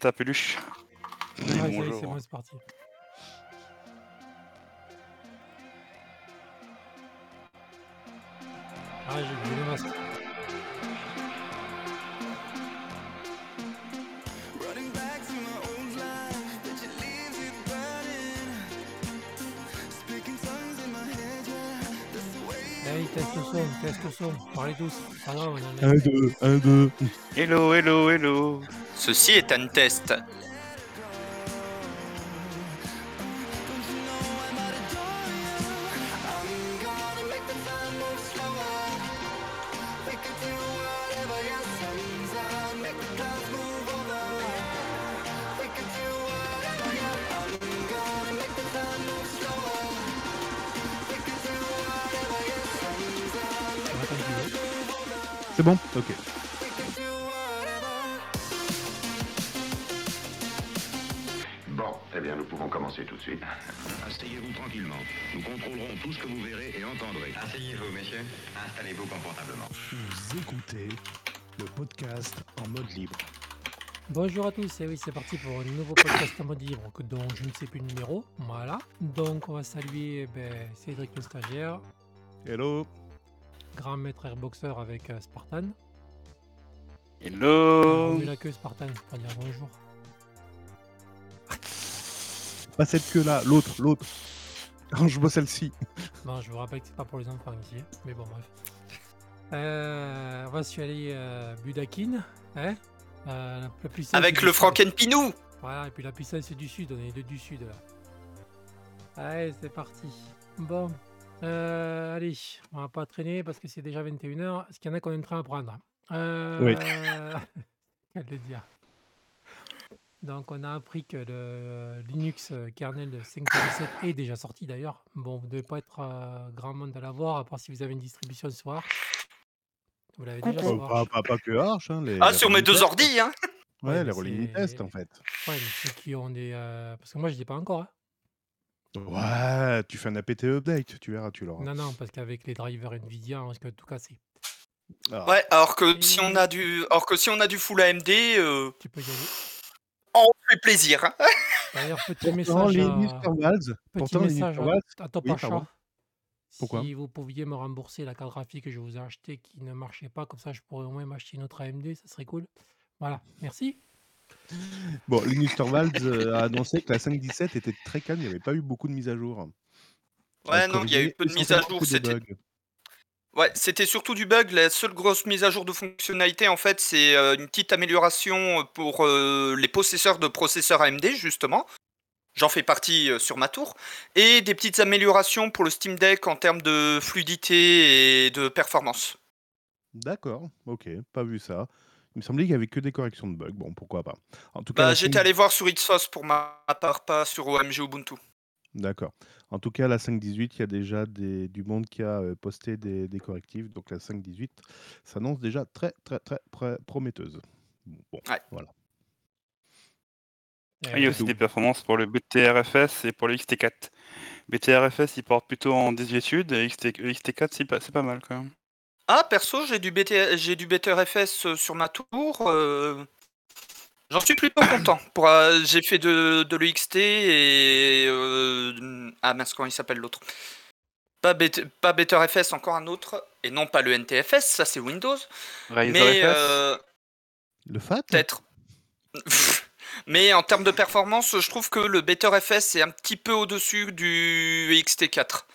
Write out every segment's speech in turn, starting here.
ta peluche. Ouais, Dis ça y est, bonjour. c'est bon, c'est parti. Ah, j'ai oublié le masque. Hey, teste le son, teste le son. Parlez tous. Pas grave, on en est. 1, 2, 1, 2. Hello, hello, hello. Ceci est un test. C'est bon? Ok. Installez-vous confortablement. Vous écoutez le podcast en mode libre. Bonjour à tous, et oui, c'est parti pour un nouveau podcast en mode libre, dont je ne sais plus le numéro. Voilà. Donc, on va saluer ben, Cédric le stagiaire, Hello. grand maître airboxer avec euh, Spartan. Hello. Remue la queue Spartan pour dire bonjour. Pas cette queue-là, l'autre, l'autre. Je vois celle-ci. Bon, je vous rappelle que c'est pas pour les enfants ici, mais bon, bref. Euh, on va se aller euh, Budakin, hein Euh, la- puissance Avec le. Frankenpinou. Voilà, et puis la puissance du Sud, on est les deux du Sud là. Allez, c'est parti. Bon, euh, allez, on va pas traîner parce que c'est déjà 21h. Est-ce qu'il y en a qu'on est en train d'apprendre euh... Oui. Quel le dire Donc, on a appris que le Linux kernel de 5.7 est déjà sorti d'ailleurs. Bon, vous devez pas être euh, grand monde à l'avoir, à part si vous avez une distribution sur Arch. Vous l'avez déjà sur pas, Arch. pas, pas que Arch. Hein, les, Ah, les sur mes deux ordis, hein. Ouais, Ouais, les rolling c'est- tests en fait. Ouais, mais ceux qui ont des. euh, Parce que moi, je dis pas encore. hein. Ouais, tu fais un APT update, tu verras, tu l'auras. Non, non, parce qu'avec les drivers Nvidia, on risque de tout casser. Ah, Ouais, alors que si on a du, alors que si on a du full AMD, euh, Tu peux y aller. Fait plaisir. hein. D'ailleurs, petit Pourtant, message, Linus. Torvalds, pourtant, message à, Top Oui, Achat. pardon. Pourquoi? Si vous pouviez me rembourser la carte graphique que je vous ai achetée qui ne marchait pas, comme ça je pourrais au moins m'acheter une autre AMD, ça serait cool. Voilà, merci. Bon, Linus Torvalds euh, a annoncé que la 5.17 était très calme, il n'y avait pas eu beaucoup de mises à jour. Ouais, non, il y a eu peu de mises à jour. C'était ouais, c'était surtout du bug. La seule grosse mise à jour de fonctionnalité, en fait, c'est euh, une petite amélioration pour euh, les possesseurs de processeurs AMD, justement. J'en fais partie euh, sur ma tour. Et des petites améliorations pour le Steam Deck en termes de fluidité et de performance. D'accord, ok, pas vu ça. Il me semblait qu'il n'y avait que des corrections de bugs. Bon, pourquoi pas. En tout cas, Bah, j'étais 5 allé voir sur Xfos pour ma part, pas sur OMG Ubuntu. D'accord. En tout cas, la 5.18, il y a déjà des- du monde qui a euh, posté des, des correctifs. Donc la 5.18 s'annonce déjà très, très, très prometteuse. Bon, Ouais. voilà. Euh, Il y a aussi des performances pour le BTRFS et pour le XT4. BTRFS, il porte plutôt en 18 sud et XT, le XT4, c'est pas, c'est pas mal quand même. Ah, perso, j'ai du, BT... j'ai du BTRFS euh, sur ma tour. euh, J'en suis plutôt content. Pour, euh, J'ai fait de, de l'EXT et. euh, Ah mince, comment il s'appelle l'autre? Pas, pas BTRFS, encore un autre. Et non pas le NTFS, ça c'est Windows. Mais FS, euh, Le FAT peut-être. Mais en termes de performance, je trouve que le BTRFS est un petit peu au-dessus du XT4.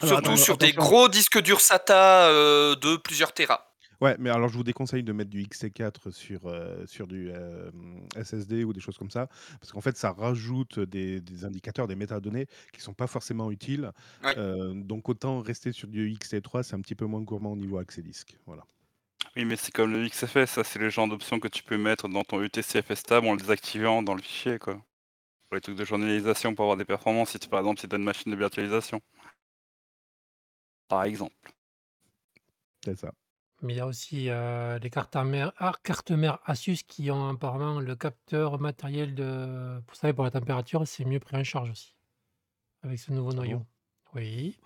Alors, Surtout attends, sur des gros disques durs SATA euh, de plusieurs terras. Ouais, mais alors je vous déconseille de mettre du XT4 sur, euh, sur du euh, SSD ou des choses comme ça, parce qu'en fait, ça rajoute des, des indicateurs, des métadonnées qui sont pas forcément utiles. Ouais. Euh, donc autant rester sur du XT3, c'est un petit peu moins gourmand au niveau accès disque. Voilà. Oui, mais c'est comme le XFS, ça c'est le genre d'option que tu peux mettre dans ton UTC-FS tab en le désactivant dans le fichier, quoi. Pour les trucs de journalisation pour avoir des performances, si tu, par exemple, si tu as une machine de virtualisation. Par exemple. C'est ça. Mais il y a aussi euh, les cartes mères, ah, cartes mères Asus qui ont apparemment le capteur matériel de. Vous savez, pour la température, c'est mieux pris en charge aussi. Avec ce nouveau Ah noyau. bon? Oui.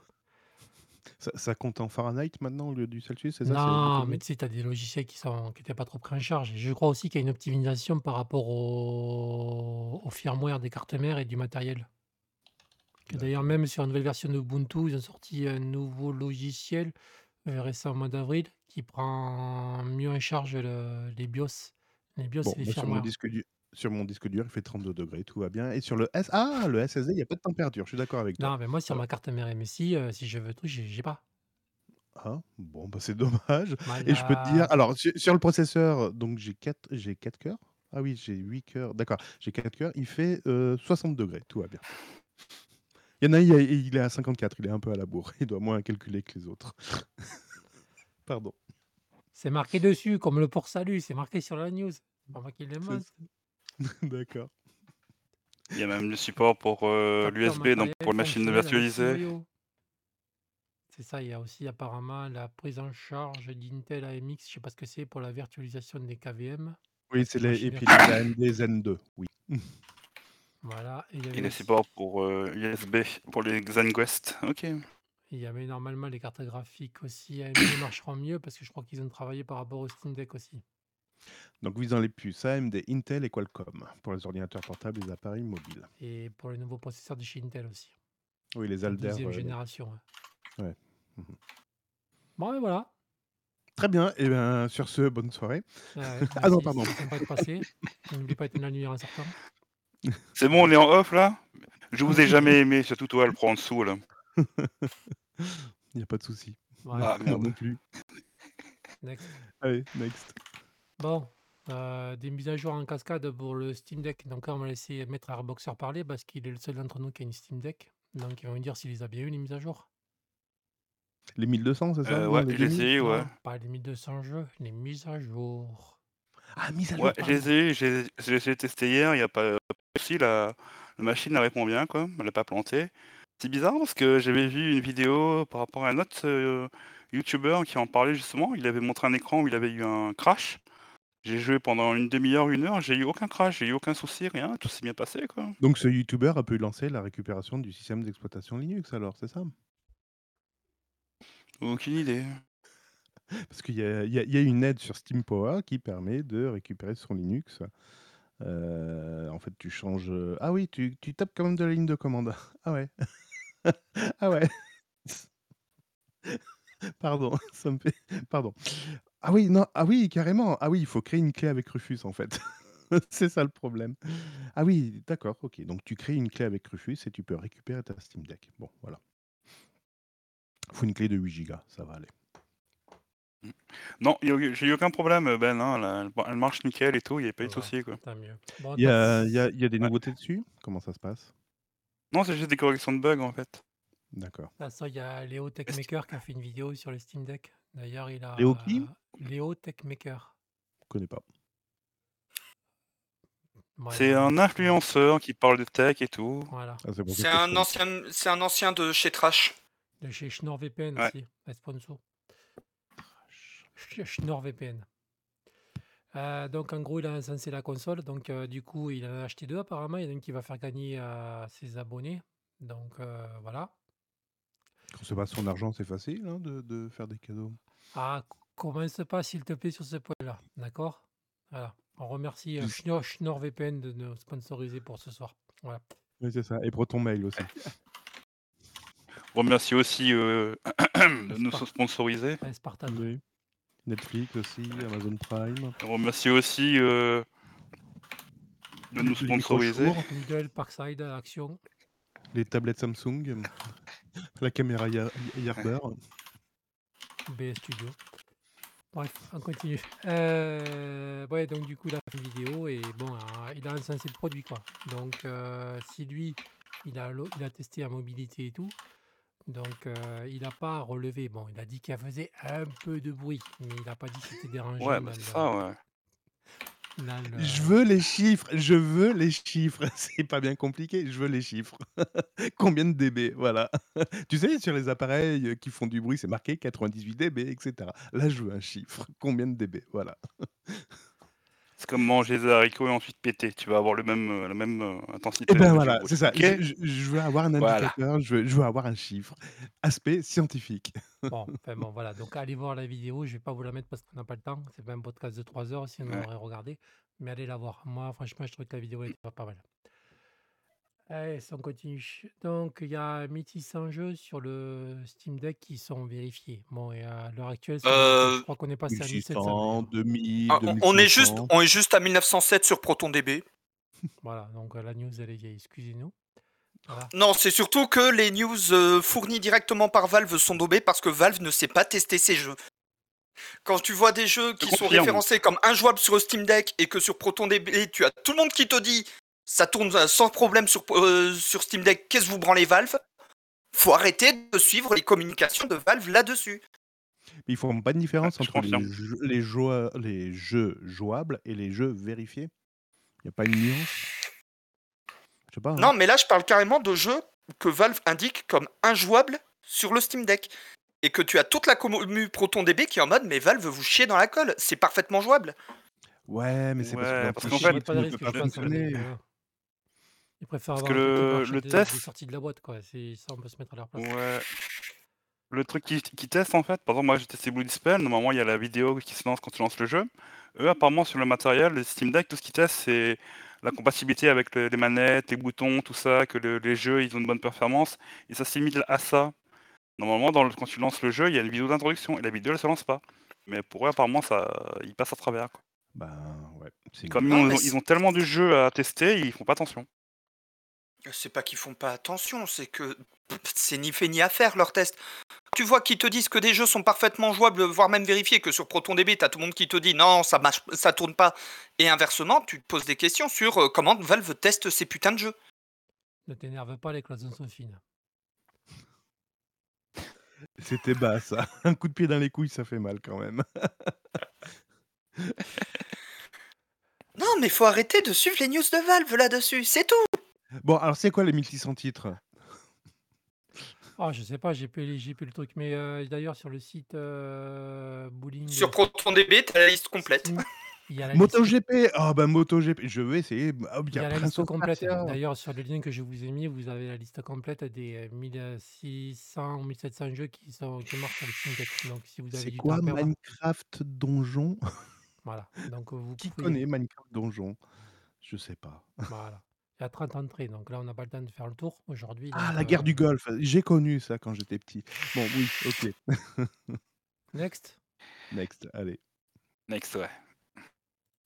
Ça, ça compte en Fahrenheit maintenant au lieu du Celsius, c'est ça? C'est Non, mais mieux? tu sais, tu as des logiciels qui sont qui étaient pas trop pris en charge. Et je crois aussi qu'il y a une optimisation par rapport au, au firmware des cartes mères et du matériel. Que d'ailleurs, même sur une nouvelle version d'Ubuntu, ils ont sorti un nouveau logiciel euh, récent au mois d'avril qui prend mieux en charge le- les BIOS. Les BIOS, Bon, c'est les moi, sur mon firmware. disque dur, sur mon disque dur, il fait 32 degrés, tout va bien. Et sur le S, ah, le SSD, il n'y a pas de température. Je suis d'accord avec toi. Non, mais moi, sur Voilà. ma carte mère MSI, euh, si je veux tout, j'ai j'ai pas. Ah, bon, bah c'est dommage. Moi, Et je peux te dire, la- alors sur, sur le processeur, donc j'ai 4, j'ai 4 cœurs. Ah oui, j'ai 8 cœurs. D'accord, j'ai 4 cœurs. Il fait euh, 60 degrés, tout va bien. Il y en a, il, est- il est à 54, il est un peu à la bourre. Il doit moins calculer que les autres. Pardon. C'est marqué dessus, comme le port salut, c'est marqué sur la news. C'est pas moi qui. D'accord. Il y a même du support pour euh, l'USB, donc pour les machines virtualisées. C'est ça, il y a aussi apparemment la prise en charge d'Intel AMX, je sais pas ce que c'est, pour la virtualisation des KVM. Oui, c'est les, Machine et puis les. AMD Zen 2, oui. Voilà, et il y Et avait les aussi- supports pour euh, USB, pour les ZenQuest. Ok. il y avait normalement les cartes graphiques aussi AMD marcheront mieux parce que je crois qu'ils ont travaillé par rapport au Steam Deck aussi. Donc visant les puces AMD, Intel et Qualcomm pour les ordinateurs portables et les appareils mobiles. Et pour les nouveaux processeurs de chez Intel aussi. Oui, les La Alder. deuxième euh, génération. ouais. ouais. Mhm. Bon, et voilà. Très bien. Et bien, sur ce, bonne soirée. Ouais, Ah non, pardon. sympa de passer. N'oublie pas d'éteindre la lumière en sortant. C'est bon, on est en off là? Je vous ai jamais aimé, surtout toi, le prend en dessous là. Il n'y a pas de souci. Voilà. Ah merde. non plus. Next. Allez, next. Bon, euh, des mises à jour en cascade pour le Steam Deck. Donc là, on va laisser Maître Airboxer parler parce qu'il est le seul d'entre nous qui a une Steam Deck. Donc il va nous dire s'il les a bien eu, les mises à jour. Les 1200, c'est ça Euh, ouais, les j'ai 2000? essayé, ouais. Non, pas les 1200 jeux, les mises à jour. Ah, mise à jour. Ouais, pardon. je les ai, j'ai j'ai- j'ai testé hier, il n'y a pas aussi la, la machine elle répond bien quoi, elle n'a pas planté. C'est bizarre parce que j'avais vu une vidéo par rapport à un autre euh, youtubeur qui en parlait justement, il avait montré un écran où il avait eu un crash. J'ai joué pendant une demi-heure, une heure, j'ai eu aucun crash, j'ai eu aucun souci, rien, tout s'est bien passé quoi. Donc ce youtubeur a pu lancer la récupération du système d'exploitation Linux alors, c'est ça? Aucune idée. Parce qu'il y y a une aide sur Steam Power qui permet de récupérer son Linux. Euh, en fait, tu changes. euh, Ah oui, tu, tu tapes quand même de la ligne de commande. Ah ouais. ah ouais. Pardon, ça me fait. Pardon. Ah oui, non, ah oui, carrément. Ah oui, il faut créer une clé avec Rufus en fait. C'est ça le problème. Ah oui, d'accord, ok. Donc tu crées une clé avec Rufus et tu peux récupérer ta Steam Deck. Bon, voilà. faut une clé de 8 Go, ça va aller. Non, a eu- j'ai eu aucun problème, Ben, hein, elle, elle- elle marche nickel et tout, il n'y a pas eu de Ça va, souci quoi. Tant mieux. Bon, Il y a, il y a- il y a des Ouais. nouveautés dessus? Comment ça se passe? Non, c'est juste des corrections de bugs en fait. D'accord. de toute façon, il y a Léo Techmaker qui a fait une vidéo sur le Steam Deck. D'ailleurs, il a. Léo qui? Léo Techmaker. Je connais pas. Voilà. C'est un influenceur qui parle de tech et tout. Voilà. Ah, c'est pour ça C'est que je un connais. ancien, c'est un ancien de chez Trash. De chez SchnorrVPN Ouais. aussi, un SchnorrVPN. Euh, donc en gros, il a encensé la console. Donc euh, du coup, il en a acheté deux apparemment. Il y en a un qui va faire gagner à ses abonnés. Donc euh, voilà. Quand c'est pas son argent, c'est facile hein, de, de faire des cadeaux. Ah, commence pas s'il te plaît sur ce point-là? D'accord? Voilà. On remercie euh, Schnorr- SchnorrVPN de nous sponsoriser pour ce soir. Voilà. Oui, c'est ça. Et Proton Mail aussi. On remercie aussi euh, de nous sponsoriser. Un Spartan. Oui. Netflix aussi, Amazon Prime. On remercie aussi euh, de nous sponsoriser. Lidl, Parkside, Action. les tablettes Samsung, la caméra Ya- Yarber. B Studio. Bref, on continue. Euh, ouais, donc du coup, il a fait une vidéo et bon, euh, il a encensé le produit, quoi. Donc, euh, si lui, il a, il a testé la mobilité et tout, donc euh, il n'a pas relevé. Bon, il a dit qu'il faisait un peu de bruit, mais il n'a pas dit que c'était dérangeant. Ouais, dans bah c'est ça, ouais. dans le- Je veux les chiffres, je veux les chiffres. C'est pas bien compliqué, je veux les chiffres. Combien de dB Voilà. tu sais, sur les appareils qui font du bruit, c'est marqué 98 dB, etc. Là, je veux un chiffre. Combien de dB Voilà. C'est comme manger des haricots et ensuite péter. Tu vas avoir le même, heu, la même, heu, intensité Et ben de voilà, c'est ça. Je je veux avoir un Voilà. indicateur, je veux je veux avoir un chiffre. Aspect scientifique. Bon, enfin bon, voilà. Donc allez voir la vidéo. Je vais pas vous la mettre parce qu'on n'a pas le temps. C'est pas un podcast de 3 heures, sinon on Ouais. aurait regardé. Mais allez la voir. Moi, franchement, je trouve que la vidéo était pas, pas mal. Allez, si on continue. Donc, il y a 1600 jeux sur le Steam Deck qui sont vérifiés. Bon, et à l'heure actuelle, je Euh, crois qu'on est passé à 1700 1600, d'ailleurs. 2000, ah, on, on est juste, 2500. on est juste à 1907 sur ProtonDB. Voilà, donc euh, la news, elle est vieille. Excusez-nous. Voilà. Non, c'est surtout que les news euh, fournies directement par Valve sont daubées parce que Valve ne sait pas tester ses jeux. Quand tu vois des jeux qui sont confirme. référencés comme injouables sur le Steam Deck et que sur ProtonDB, tu as tout le monde qui te dit ça tourne euh, sans problème sur, euh, sur Steam Deck, qu'est-ce que vous branlez Valve? Faut arrêter de suivre les communications de Valve là-dessus. Mais ils font pas de différence je entre les jeux, les, joua- les jeux jouables et les jeux vérifiés. Il n'y a pas une nuance? Je sais pas. hein. Non, mais là, je parle carrément de jeux que Valve indique comme injouables sur le Steam Deck. Et que tu as toute la commu ProtonDB qui est en mode, mais Valve vous chiez dans la colle, c'est parfeitement jouable. Ouais, mais c'est Ouais, parce parce que qu'en Je fait, pas de risque pas fonctionner. Ils préfèrent Parce avoir que le- le test- dès sortie de la boîte, quoi. C'est ça, on peut se mettre à leur place. Ouais. Le truc qui, qui teste en fait, par exemple moi j'ai testé Blue Dispel, normalement il y a la vidéo qui se lance quand tu lances le jeu. Eux apparemment sur le matériel, le Steam Deck, tout ce qu'ils testent c'est la compatibilité avec le- les manettes, les boutons, tout ça, que le- les jeux ils ont une bonne performance, et ça à ça. Normalement dans le- quand tu lances le jeu, il y a une vidéo d'introduction, et la vidéo elle se lance pas. Mais pour eux apparemment ça il passe à travers. Quoi. Ben ouais. Comme ils, ont, ils ont tellement du jeu à tester, ils font pas attention. C'est pas qu'ils font pas attention, c'est que c'est ni fait ni à faire leur test. Tu vois qu'ils te disent que des jeux sont parfaitement jouables, voire même vérifiés, que sur ProtonDB, t'as tout le monde qui te dit non, ça marche, ça tourne pas. Et inversement, tu te poses des questions sur euh, comment Valve teste ces putains de jeux. Ne t'énerve pas, les cloisons sont fines. C'était bas ça. Un coup de pied dans les couilles, ça fait mal quand même. Non, mais faut arrêter de suivre les news de Valve là-dessus, c'est tout. Bon, alors c'est quoi les 1600 titres Ah, je sais pas, j'ai plus, j'ai plus le truc. Mais euh, d'ailleurs, sur le site euh, Bowling. Sur ProtonDB, t'as la liste complète. Steam, il y a la liste, MotoGP Ah ben MotoGP, je vais essayer. Hop, il y a la Prince liste of complète. Persia. D'ailleurs, sur le lien que je vous ai mis, vous avez la liste complète des euh, 1600 ou 1700 jeux qui, sont, qui marchent sur le Steam Deck. Donc, si vous avez C'est du quoi temps à perdre, Minecraft Donjon? Voilà. Donc, euh, vous Qui pouvez- connaît Minecraft Donjon? Je sais pas. Voilà. Il y a 30 entrées, donc là, on n'a pas le temps de faire le tour aujourd'hui. Ah, donc, la guerre euh, du Golfe. J'ai connu ça quand j'étais petit. Bon, oui, ok. Next. Next, allez, Next, ouais.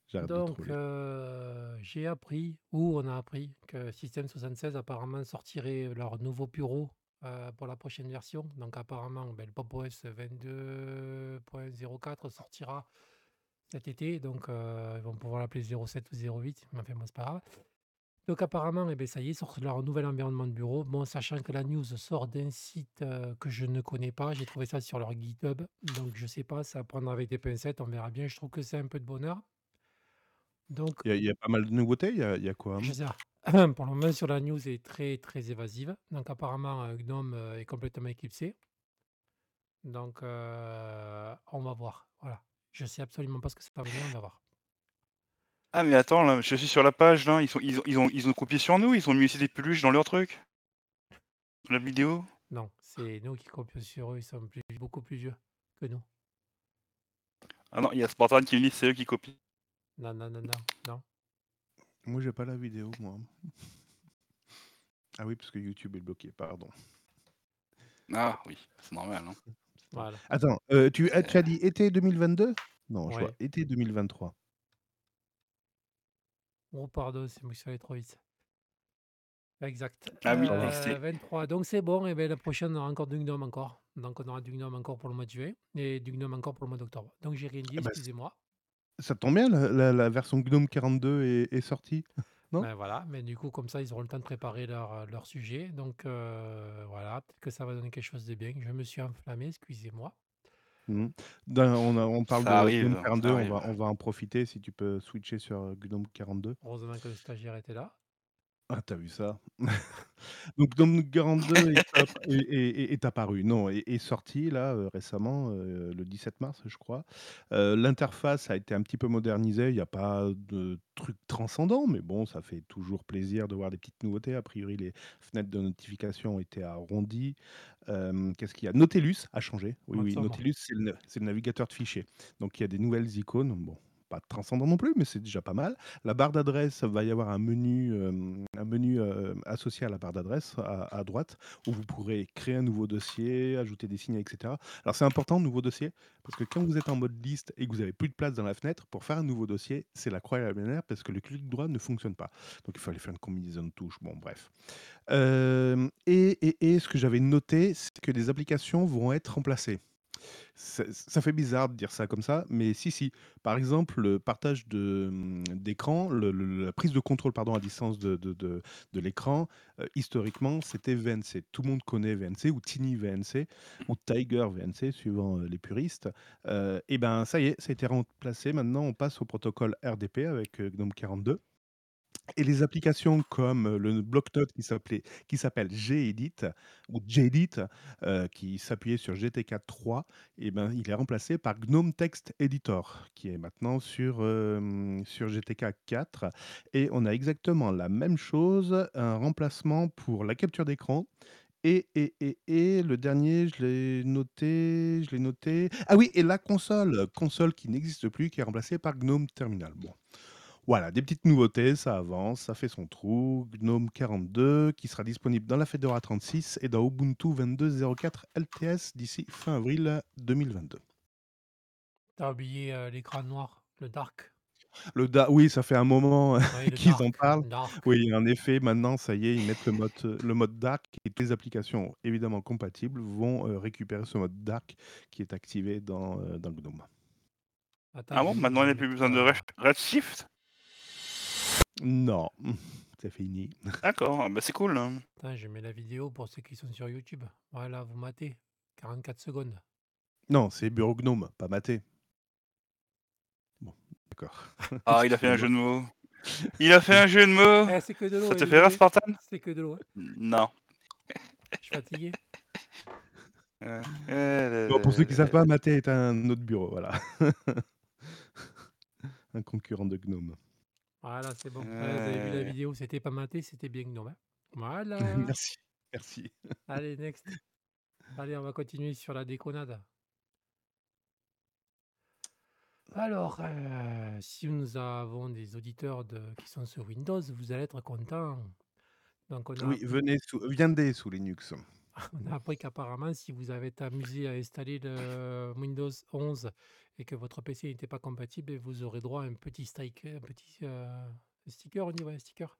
j'arrête de Donc, euh, j'ai appris, ou on a appris, que System 76 apparemment sortirait leur nouveau bureau euh, pour la prochaine version. Donc, apparemment, ben, le Pop OS 22.04 sortira cet été. Donc, euh, ils vont pouvoir l'appeler 07 ou 08, mais enfin, bon, c'est pas grave. Donc, apparemment, eh ben, ça y est, sortent leur nouvel environnement de bureau. Bon, sachant que la news sort d'un site euh, que je ne connais pas, j'ai trouvé ça sur leur GitHub. Donc, je sais pas, ça à prendre avec des pincettes, on verra bien. Je trouve que c'est un peu de bonheur. Donc, Il y, a- il y a pas mal de nouveautés. Il y a, il y a quoi je sais pas. Pour le moment, sur la news est très très évasive. Donc, apparemment, euh, Gnome euh, est complètement éclipsé. Donc, euh, on va voir. Voilà. Je sais absolument pas ce que ça va donner, on va voir. Ah mais attends, là, je suis sur la page là, ils, sont, ils, ont, ils, ont, ils ont copié sur nous, ils ont mis aussi des peluches dans leur truc. La vidéo. Non, c'est nous qui copions sur eux, ils sont plus- beaucoup plus vieux que nous. Ah non, il y a Spartan qui me dit c'est eux qui copient. Non, non, non, non, non. Moi, j'ai pas la vidéo, moi. Ah oui, parce que YouTube est bloqué, pardon. Ah oui, c'est normal. Hein. Voilà. Attends, euh, tu, ah, tu as dit été 2022 Non, je vois été 2023. Oh, pardon, c'est moi qui suis allé trop vite. Exact. Ah oui, Euh, c'est- 23. Donc c'est bon, et bien la prochaine on aura encore du Gnome encore. Donc on aura du Gnome encore pour le mois de juillet et du Gnome encore pour le mois d'octobre. Donc j'ai rien dit, Ah bah, excusez-moi. Ça tombe bien, la, la- la version GNOME 42 est, est sortie. Non? Ben voilà, mais du coup comme ça ils auront le temps de préparer leur, euh, leur sujet. Donc euh, voilà, peut-être que ça va donner quelque chose de bien. Je me suis enflammé, excusez-moi. Dans- on, a- on parle Ça de arrive, GNOME ça 42, on arrive. va, on va en profiter si tu peux switcher sur euh, GNOME 42. Heureusement que le stagiaire était là. Ah, tu as vu ça? Donc Gnome 42 est ap est est est est apparu, non, est est sorti là, heu, récemment, heu, le 17 mars, je crois. Heu, l'interface a été un petit peu modernisée, il y a pas de trucs transcendants, mais bon, ça fait toujours plaisir de voir des petites nouveautés. A priori, les fenêtres de notification ont été arrondies. Hem, qu'est-ce qu'il y a? Nautilus a changé. Oui, de oui, sombre. Nautilus, c'est le na c'est le navigateur de fichiers. Donc il y a des nouvelles icônes, bon, pas transcendant non plus, mais c'est déjà pas mal. La barre d'adresse, va y avoir un menu, un menu, associé à la barre d'adresse à droite, où vous pourrez créer un nouveau dossier, ajouter des signes et cetera. Alors c'est important, nouveau dossier, parce que quand vous êtes en mode liste et que vous avez plus de place dans la fenêtre, pour faire un nouveau dossier, c'est la croix et la bannière parce que le clic droit ne fonctionne pas. Donc il fallait faire une combinaison de touches, bon bref. Et et et ce que j'avais noté, c'est que les applications vont être remplacées. Ça fait bizarre de dire ça comme ça, mais si, si. Par exemple, le partage mmh, d'écran, la prise de contrôle, pardon, à distance de l'écran, heu, historiquement, c'était VNC. Tout le monde connaît VNC ou Tiny VNC ou Tiger VNC suivant, heu, les puristes. Heu et ben, ça y est, ça a été remplacé. Maintenant, on passe au protocole RDP avec, heu, GNOME 42 et les applications comme, le bloc-notes qui s'appelait qui s'appelle Gedit ou Jedit, heu, qui s'appuyait sur GTK3 et ben, il est remplacé par GNOME Text Editor qui est maintenant sur, sur GTK4 et on a exactement la même chose, un remplacement pour la capture d'écran. Et et et et le dernier, je l'ai noté je l'ai noté. Ah oui et la console, console qui n'existe plus, qui est remplacée par GNOME Terminal. Bon, voilà, des petites nouveautés, ça avance, ça fait son trou. GNOME 42 qui sera disponible dans la Fedora 36 et dans Ubuntu 22.04 LTS d'ici fin avril 2022. Tu as oublié, heu, l'écran noir, le dark? Le da oui, ça fait un moment Oui, le qu'ils en parlent. Oui, en effet, maintenant, ça y est, ils mettent le mode, heu, le mode dark et les applications évidemment compatibles vont, heu, récupérer ce mode dark qui est activé dans, dans GNOME. Attends, Ah bon? Maintenant, il je y a plus besoin de Redshift? Non, c'est fini. D'accord, ah bah, c'est cool, hein. Je mets la vidéo pour ceux qui sont sur YouTube. Voilà, vous matez, 44 secondes. Non, c'est Bureau Gnome, pas maté. Bon, d'accord. Ah, il a fait un jeu de mots. Il a fait un jeu de mots! Eh, c'est que de l'eau, Ça te fait rire. Spartan? C'est que de l'eau, hein. Non. Je suis fatigué. Bon, pour ceux qui là savent pas, là. Maté est un autre bureau, voilà. Un concurrent de Gnome. Voilà, c'est bon. Vous avez vu la vidéo, c'était pas maté, c'était bien hein. Voilà. Merci, merci. Allez, next. Allez, on va continuer sur la déconnade. Alors, heu, si nous avons des auditeurs de qui sont sur Windows, vous allez être contents. Donc on a Oui, venez sous viendez sous Linux. on a appris qu'apparemment, si vous avez amusé à installer le Windows 11 et que votre PC n'était pas compatible, et vous aurez droit à un petit strike un petit, heu, sticker, on dit, ouais, un sticker?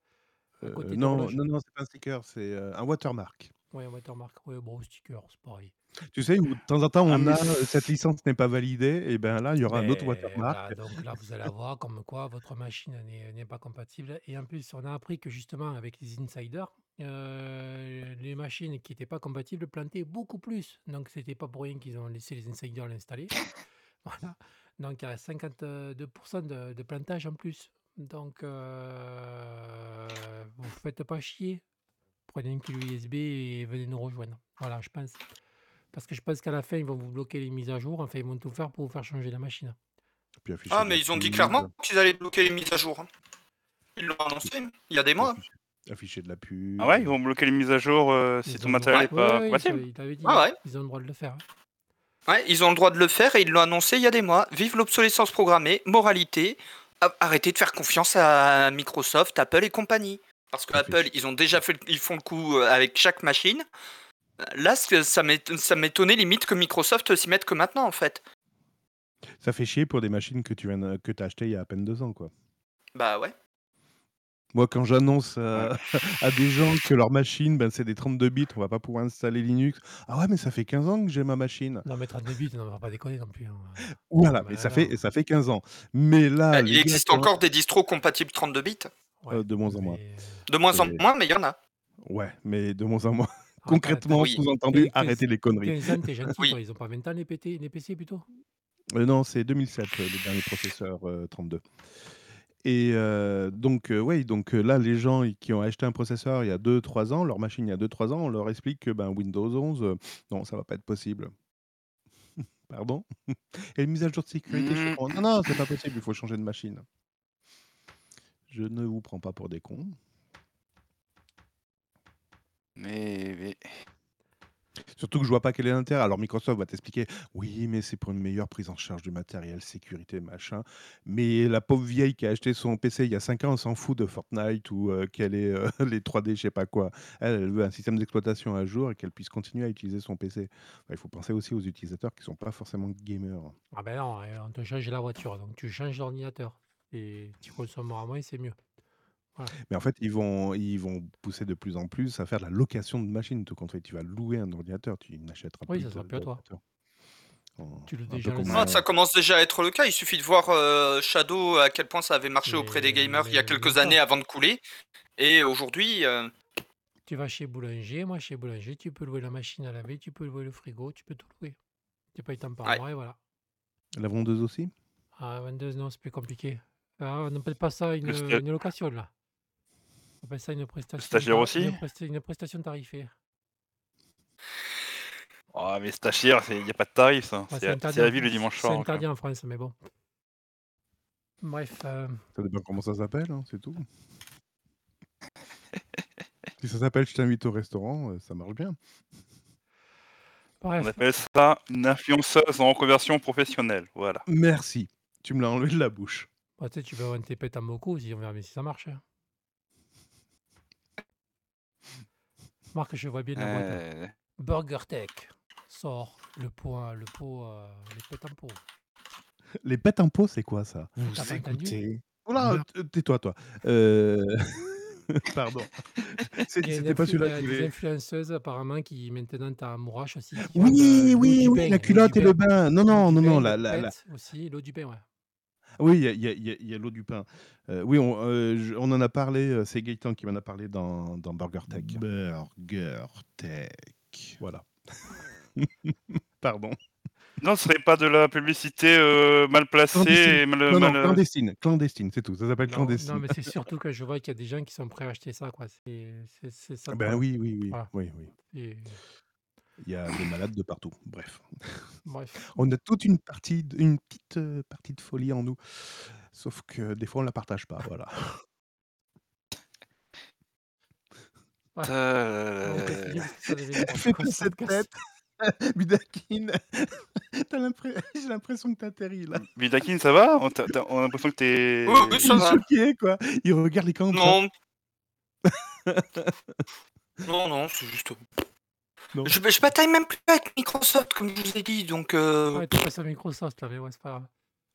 De non, non, non, c'est pas un sticker, c'est, heu, un watermark. Ouais, un watermark. Ouais, bon, sticker, c'est pareil. Tu sais, où de temps en temps, Ah on mais a, heu, cette licence n'est pas validée et ben, là, il y aura un autre watermark. donc là, vous allez avoir comme quoi votre machine n'est pas compatible et en plus, on a appris que justement avec les insiders, les machines qui étaient pas compatibles plantaient beaucoup plus. Donc c'était pas pour rien qu'ils ont laissé les insiders l'installer. Voilà, donc il y a 52 de de plantage en plus. Donc heu, vous faites pas chier. Prenez une clé USB et venez nous rejoindre. Voilà, je pense. Parce que je pense qu'à la fin, ils vont vous bloquer les mises à jour, enfin, ils vont tout faire pour vous faire changer la machine. Ah, mais ils ont dit clairement qu'ils allaient bloquer les mises à jour. hein. Ils l'ont annoncé, il y a des mois. afficher de la pub, Ah ouais, ils vont bloquer les mises à jour, heu, si ton matériel est droit. Ouais, pas ouais, ils dit, Ah ouais. ils ont le droit de le faire, hein. Ouais, ils ont le droit de le faire et ils l'ont annoncé il y a des mois. Vive l'obsolescence programmée, moralité, a- arrêtez de faire confiance à Microsoft, Apple et compagnie. Parce que Apple, ils ont déjà fait, ils font le coup euh, avec chaque machine. Là, ce- ça m'ét- ça m'étonnait limite que Microsoft s'y mette que maintenant, en fait. Ça fait chier pour des machines que tu viens que as achetées il y a à peine 2 ans, quoi. Bah ouais. Moi, quand j'annonce, heu, à des gens que leur machine, ben, c'est des 32 bits, on va pas pouvoir installer Linux. «Ah ouais, mais ça fait 15 ans que j'ai ma machine». Non, mais 32 bits, on va pas déconner non plus, hein. Voilà, Mais mais ça fait ça fait 15 ans. Mais là, Bah, il existe encore des distros compatibles 32 bits? Ouais, heu, de moins en moins. heu De moins en moins, mais il y en a. ouais, mais de moins en moins. attends, Concrètement, Oui. sous-entendu, arrêtez 15 les conneries. 15 ans, tu es gentil, Oui. toi. Ils ont pas 20 ans les PT les PC plutôt? Non, c'est 2007, heu, le dernier processeur, heu, 32. Et heu, donc heu, ouais, donc heu, là, les gens qui ont acheté un processeur il y a 2-3 ans, leur machine il y a 2-3 ans, on leur explique que, ben, Windows 11, heu, non, ça va pas être possible. Pardon? Et une mise à jour de sécurité sur Mmh. ton non, non, c'est pas possible, il faut changer de machine. Je ne vous prends pas pour des cons. Mais mais Surtout que je vois pas quel est l'intérêt. Alors Microsoft va t'expliquer: «Oui, mais c'est pour une meilleure prise en charge du matériel, sécurité, machin». Mais la pauvre vieille qui a acheté son PC il y a 5 ans, elle s'en fout de Fortnite ou heu, quel est, heu, les 3D, je sais pas quoi. Elle, elle veut un système d'exploitation à jour et qu'elle puisse continuer à utiliser son PC. Il faut penser aussi aux utilisateurs qui sont pas forcément gamers. Ah ben non, euh, on te change la voiture, donc tu changes l'ordinateur. Et tu consommeras moins, c'est mieux. Mais en fait, ils vont ils vont pousser de plus en plus à faire de la location de machines, tout compte fait. Tu vas louer un ordinateur, tu n'achèteras Oui, plus ça sera de plus à toi. d'ordinateur. En Tu loues un peu déjà le comme, site. Ah, heu ça commence déjà à être le cas. Il suffit de voir euh, Shadow à quel point ça avait marché auprès des Mais- gamers il y a mais quelques années avant de couler. Et aujourd'hui, euh, Tu vas chez Boulanger, moi chez Boulanger, tu peux louer la machine à laver, tu peux louer le frigo, tu peux tout louer. Tu payes tant par Ouais. mois et voilà. la vendeuse aussi? Ah, 22, non, c'est plus compliqué. Ah, on n'appelle pas ça une, une location, là. On appelle ça une prestation. stagiaire aussi Une, presta- une prestation tarifée. oh mais stagiaire, il y a pas de tarif ça. Ah, c'est interdit c'est la vie le dimanche C'est soir. quoi. interdit en France, mais bon. Bref, euh, Ça dépend comment ça s'appelle, hein, c'est tout. si ça s'appelle «Je t'invite au restaurant», heu, ça marche bien. On appelle ça une influenceuse en reconversion professionnelle, voilà. Merci, tu me l'as enlevé de la bouche. Bah, tu sais, tu peux vendre tes pètes en beaucoup si on verra bien si ça marche. hein. Marc, je vois bien la boîte. hein. Euh, Burger Tech sort le pot, le pot, euh, les pètes en pot. Les pètes en pot, c'est quoi ça? Vous T'as pas entendu écoutez t tais-toi toi. Heu, pardon. C'est Il y a une c'était pas influ- celui-là euh, des voulais. influenceuses apparemment qui maintenant t'as Mourache aussi. qui vendent, Oui, euh, l'eau oui, du oui, bain, la du culotte et le bain. Non, L'eau non, du non, bain, non, la la la pètes aussi, l'eau du bain, ouais. Oui, il y a il y a il y a il y a l'eau du pain. Heu, oui, on, heu, je on en a parlé, heu, c'est Gaëtan qui m'en a parlé dans dans Burger Tech. Burger Tech. Voilà. Pardon. Non, ce serait pas de la publicité euh, mal placée Clandestine. et mal. Non, non, mal, euh, clandestine, clandestine, c'est tout. Ça s'appelle Non, clandestine. non, mais c'est surtout que je vois Il y a des malades de partout. Bref. bref. On a toute une partie une petite, heu, partie de folie en nous. Sauf que des fois on la partage pas, voilà. Ouais. euh, On ça devient n'importe Fais quoi, pas ce cette podcast. tête, Budakin. Tu l'impré j'ai l'impression que tu atterris là. Bidakin, ça va? On, t'a- t'as- on a l'impression que t'es. Oui, oui, Il ça est va. choqué quoi. Il regarde les camps. non. non, non, c'est juste. Non. Je, je bataille même plus avec Microsoft, comme je vous ai dit, donc. euh, Ouais, t'es pas sur Microsoft là, mais ouais, c'est pas grave.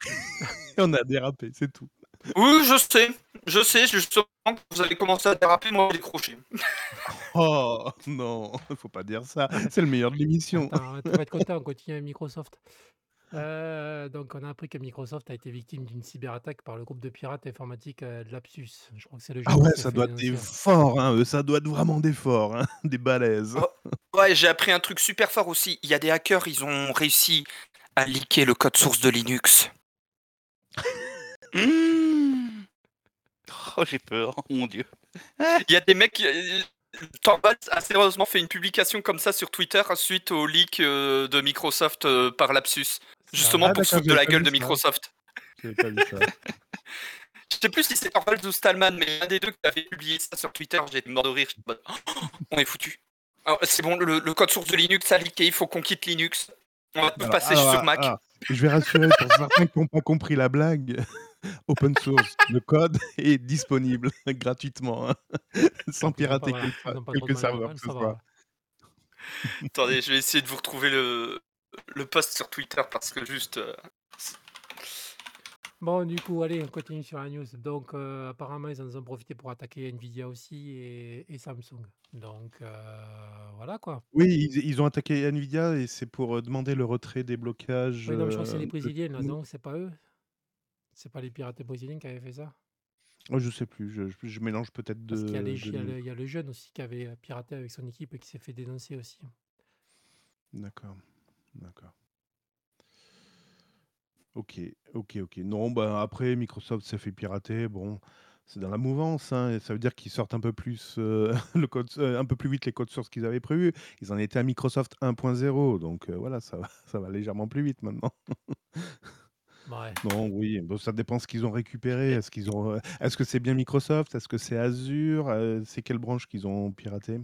On a dérapé, c'est tout. Oui, je sais. Je sais, justement, que vous allez commencer à déraper, moi, j'ai décroché. Oh non, faut pas dire ça. C'est le meilleur de l'émission. Attends, tu vas être content, on continue avec Microsoft. Euh, donc, on a appris que Microsoft a été victime d'une cyberattaque par le groupe de pirates informatiques euh, de Lapsus. Je crois que c'est le Ah ouais, ça doit être des forts, hein, eux, ça doit être vraiment des forts, hein, des balèzes. Oh. Ouais, j'ai appris un truc super fort aussi. Il y a des hackers, ils ont réussi à leaker le code source de Linux. Mmh. Oh, j'ai peur, oh mon dieu. Il y a des mecs. euh, Torvalds a sérieusement fait une publication comme ça sur Twitter suite au leak euh, de Microsoft euh, par Lapsus. Justement Ah, pour se foutre de la gueule de. Microsoft. J'avais pas vu ça. Je sais plus si c'est Torvalds ou Stallman, mais un des deux qui avait publié ça sur Twitter, j'ai été mort de rire. j'étais Oh, on est foutu. C'est bon, le, le code source de Linux a leaké, il faut qu'on quitte Linux. On va tout Alors, passer alors, sur Mac. je vais rassurer pour certains qui n'ont pas compris la blague. Open source, le code est disponible gratuitement, hein, sans pirater quelques serveurs que ce soit. Attendez, je vais essayer de vous retrouver le, le post sur Twitter parce que juste. euh, Bon, du coup, allez, on continue sur la news. Donc, euh, apparemment, ils en ont profité pour attaquer Nvidia aussi et, et Samsung. Donc, euh, voilà quoi. Oui, ils, ils ont attaqué Nvidia et c'est pour demander le retrait des blocages. Oui, non, mais je crois que c'est les Brésiliens, là, non C'est pas eux C'est pas les pirates brésiliens qui avaient fait ça Oh, je sais plus, je, je- mélange peut-être de. Parce qu'il y, a les- il y a de- le- il y a le jeune aussi qui avait piraté avec son équipe et qui s'est fait dénoncer aussi. D'accord, d'accord. OK, OK, OK. Non, bah, après Microsoft s'est fait pirater, bon, c'est dans la mouvance, hein, et ça veut dire qu'ils sortent un peu plus, le code heu, un peu plus vite les codes sources qu'ils avaient prévus. Ils en étaient à Microsoft 1.0 donc heu, voilà, ça va ça va légèrement plus vite maintenant. Ouais. Non, oui, bon, ça dépend ce qu'ils ont récupéré. Est-ce qu'ils ont, heu, est-ce que c'est bien Microsoft? Est-ce que c'est Azure? C'est quelle branche qu'ils ont piraté?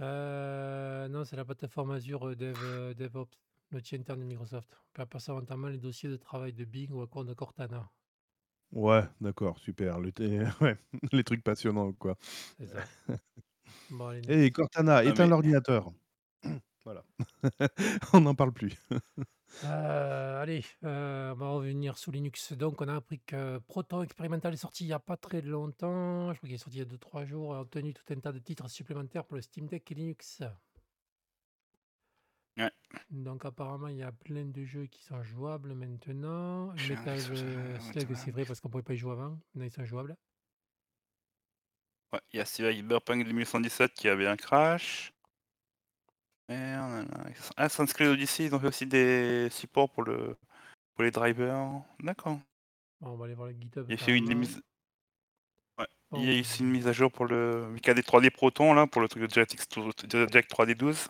Heu, non, c'est la plateforme Azure, Dev, DevOps, l'outil interne de Microsoft. On peut passer notamment les dossiers de travail de Bing ou encore de Cortana. Ouais, d'accord, super. Le ouais, les trucs passionnants, quoi. C'est ça. Bon, allez, Hey next. Cortana, Ah éteins mais l'ordinateur. Voilà. On n'en parle plus. Heu, allez, heu, on va revenir sous Linux. Donc on a appris que Proton Experimental est sorti il y a pas très longtemps. Je crois qu'il est sorti il y a 2-3 jours, a obtenu tout un tas de titres supplémentaires pour le Steam Deck et Linux. Donc apparemment, il y a plein de jeux qui sont jouables maintenant. Metal, Slug, c'est vrai parce qu'on pouvait pas y jouer avant. Maintenant, ils sont jouables. Ouais, il y a Cyberpunk 2077 qui avait un crash. Merde, ah Assassin's Creed Odyssey, ils ont fait aussi des supports pour le pour les drivers. D'accord. Bon, on va aller voir le GitHub Il y a fait une mise ouais, il y Bon, a eu aussi une mise à jour pour le VKD 3D Proton là, pour le truc de DirectX Direct 3D 12.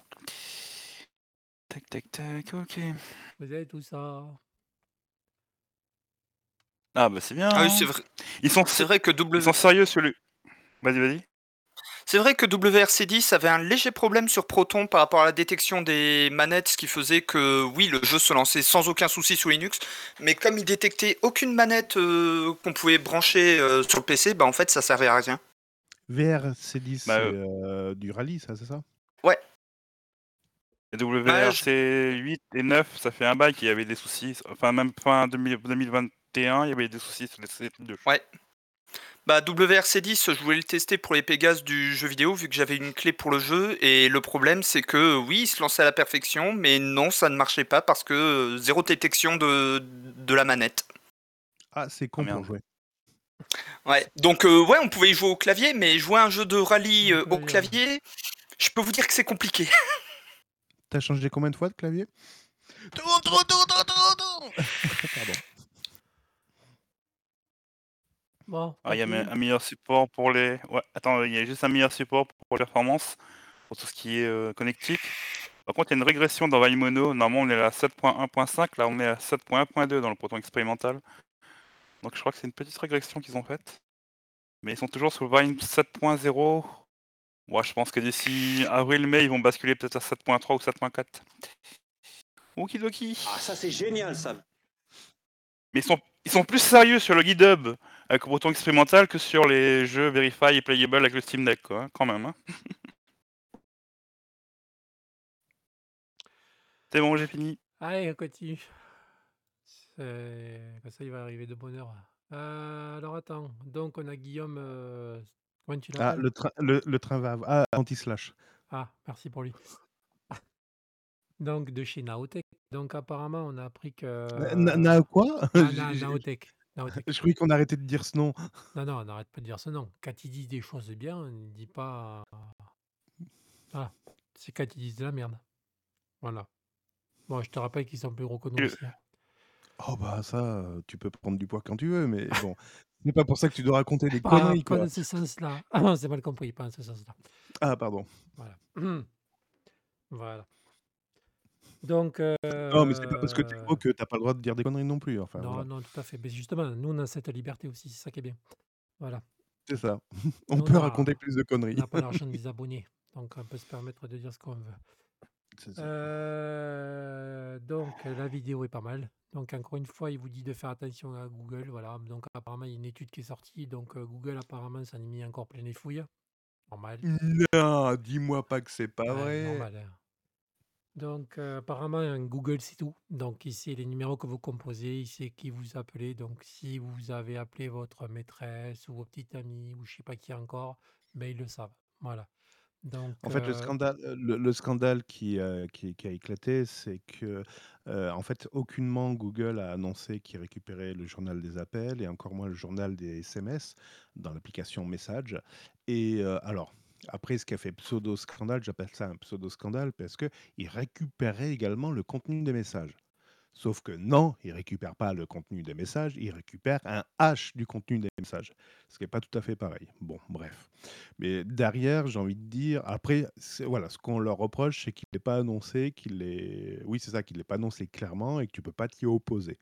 Tac tac tac, OK. vous avez tout ça. Ah bah c'est bien. Ah oui, hein. c'est vrai, Ils sont c'est vrai que ils W... sont sérieux sur le Vas-y, vas-y. C'est vrai que WRC10 avait un léger problème sur Proton par rapport à la détection des manettes, ce qui faisait que oui, le jeu se lançait sans aucun souci sous Linux, mais comme il détectait aucune manette euh, qu'on pouvait brancher euh, sur le PC, bah en fait ça servait à rien. VRC10, Bah, c'est, euh, du rallye, ça, c'est ça? Ouais. Et Bah, je- WRC 8 et 9, ça fait un bail qu'il y avait des soucis. Enfin, même fin 2000 2021, il y avait des soucis sur les deux. Ouais. Bah WRC10, je voulais le tester pour les Pégases du jeu vidéo vu que j'avais une clé pour le jeu et le problème c'est que oui, il se lançait à la perfection mais non, ça ne marchait pas parce que euh, zéro détection de, de la manette. Ah, c'est Ah con pour merde. jouer. Ouais, donc euh, ouais, on pouvait y jouer au clavier mais jouer un jeu de rallye Au euh, au clavier, je peux vous dire que c'est compliqué. T'as changé combien de fois de clavier? Tourne, tourne, tourne, tourne, tourne, tourne Pardon. Bon, Ah, il y a un meilleur support pour les. Ouais, attends, il y a juste un meilleur support pour les performances, pour tout ce qui est euh, connectique. Par contre, il y a une régression dans Vaimono. Normalement, on est à 7.1.5, là, on est à 7.1.2 dans le proton expérimental. Donc, je crois que c'est une petite régression qu'ils ont faite. Mais ils sont toujours sur Vime 7.0. Moi, je pense que d'ici avril-mai, ils vont basculer peut-être à 7.3 ou 7.4. Okidoki. Ah, ça c'est génial ça. Mais ils sont, ils sont plus sérieux sur le GitHub avec le bouton expérimental que sur les jeux Verify et Playable avec le Steam Deck, quoi, hein, quand même. hein. C'est bon, j'ai fini. Allez, on continue. C'est- Comme ça, il va arriver de bonne heure. Euh, alors attends, donc on a Guillaume, euh, comment tu Ah, l'appelles? le train le le train va ah, anti-slash. Ah, merci pour lui. Donc de chez Naotech. Donc apparemment, on a appris que... Euh, Na na quoi? Ah, J'ai Na- j'ai Naotech. Naotech. je croyais qu'on arrêtait de dire ce nom. Non, non, on n'arrête pas de dire ce nom. Quand il dit des choses bien, on ne dit pas... Voilà. C'est quand ils disent de la merde. Voilà. Bon, je te rappelle qu'ils sont plus gros que nous Et- aussi. hein. Oh bah ça, tu peux prendre du poids quand tu veux, mais bon, c'est pas pour ça que tu dois raconter des Pas, conneries, pas dans ce sens-là. Ah, c'est mal compris, pas dans ce sens-là. Ah pardon. Voilà. voilà. Donc. Euh... Non, mais c'est pas parce que tu es gros que tu as pas le droit de dire des conneries non plus, enfin non, voilà. non, tout à fait. Mais justement, nous, on a cette liberté aussi, c'est ça qui est bien. Voilà. C'est ça. On Nous, peut on a- raconter plus de On conneries. n'a pas l'argent des abonnés, donc on peut se permettre de dire ce qu'on veut. Euh, donc la vidéo est pas mal. Donc encore une fois, il vous dit de faire attention à Google. Voilà. Donc apparemment, il y a une étude qui est sortie. Donc euh, Google apparemment s'en est mis encore plein les fouilles. Normal. Non, dis-moi pas que c'est pas vrai. normal, hein. Donc euh, apparemment, un Google c'est tout. Donc il sait les numéros que vous composez, il sait qui vous appelez. Donc si vous avez appelé votre maîtresse ou vos petites amies ou je sais pas qui encore, ben ils le savent. Voilà. Donc En fait, le euh, scandale, euh, le, le scandale qui, euh, qui, qui a éclaté, c'est que, en fait, aucunement Google a annoncé qu'il récupérait le journal des appels et encore moins le journal des SMS dans l'application Message. Et alors, après, ce qui a fait pseudo-scandale, j'appelle ça un pseudo-scandale parce qu'il récupérait également le contenu des messages. Sauf que non, il récupère pas le contenu des messages, il récupère un hash du contenu des messages, ce qui est pas tout à fait pareil. Bon, bref. Mais derrière, j'ai envie de dire, après, voilà, ce qu'on leur reproche, c'est qu'il n'est pas annoncé, qu'il est, oui, c'est ça, qu'il n'est pas annoncé clairement et que tu peux pas t'y opposer.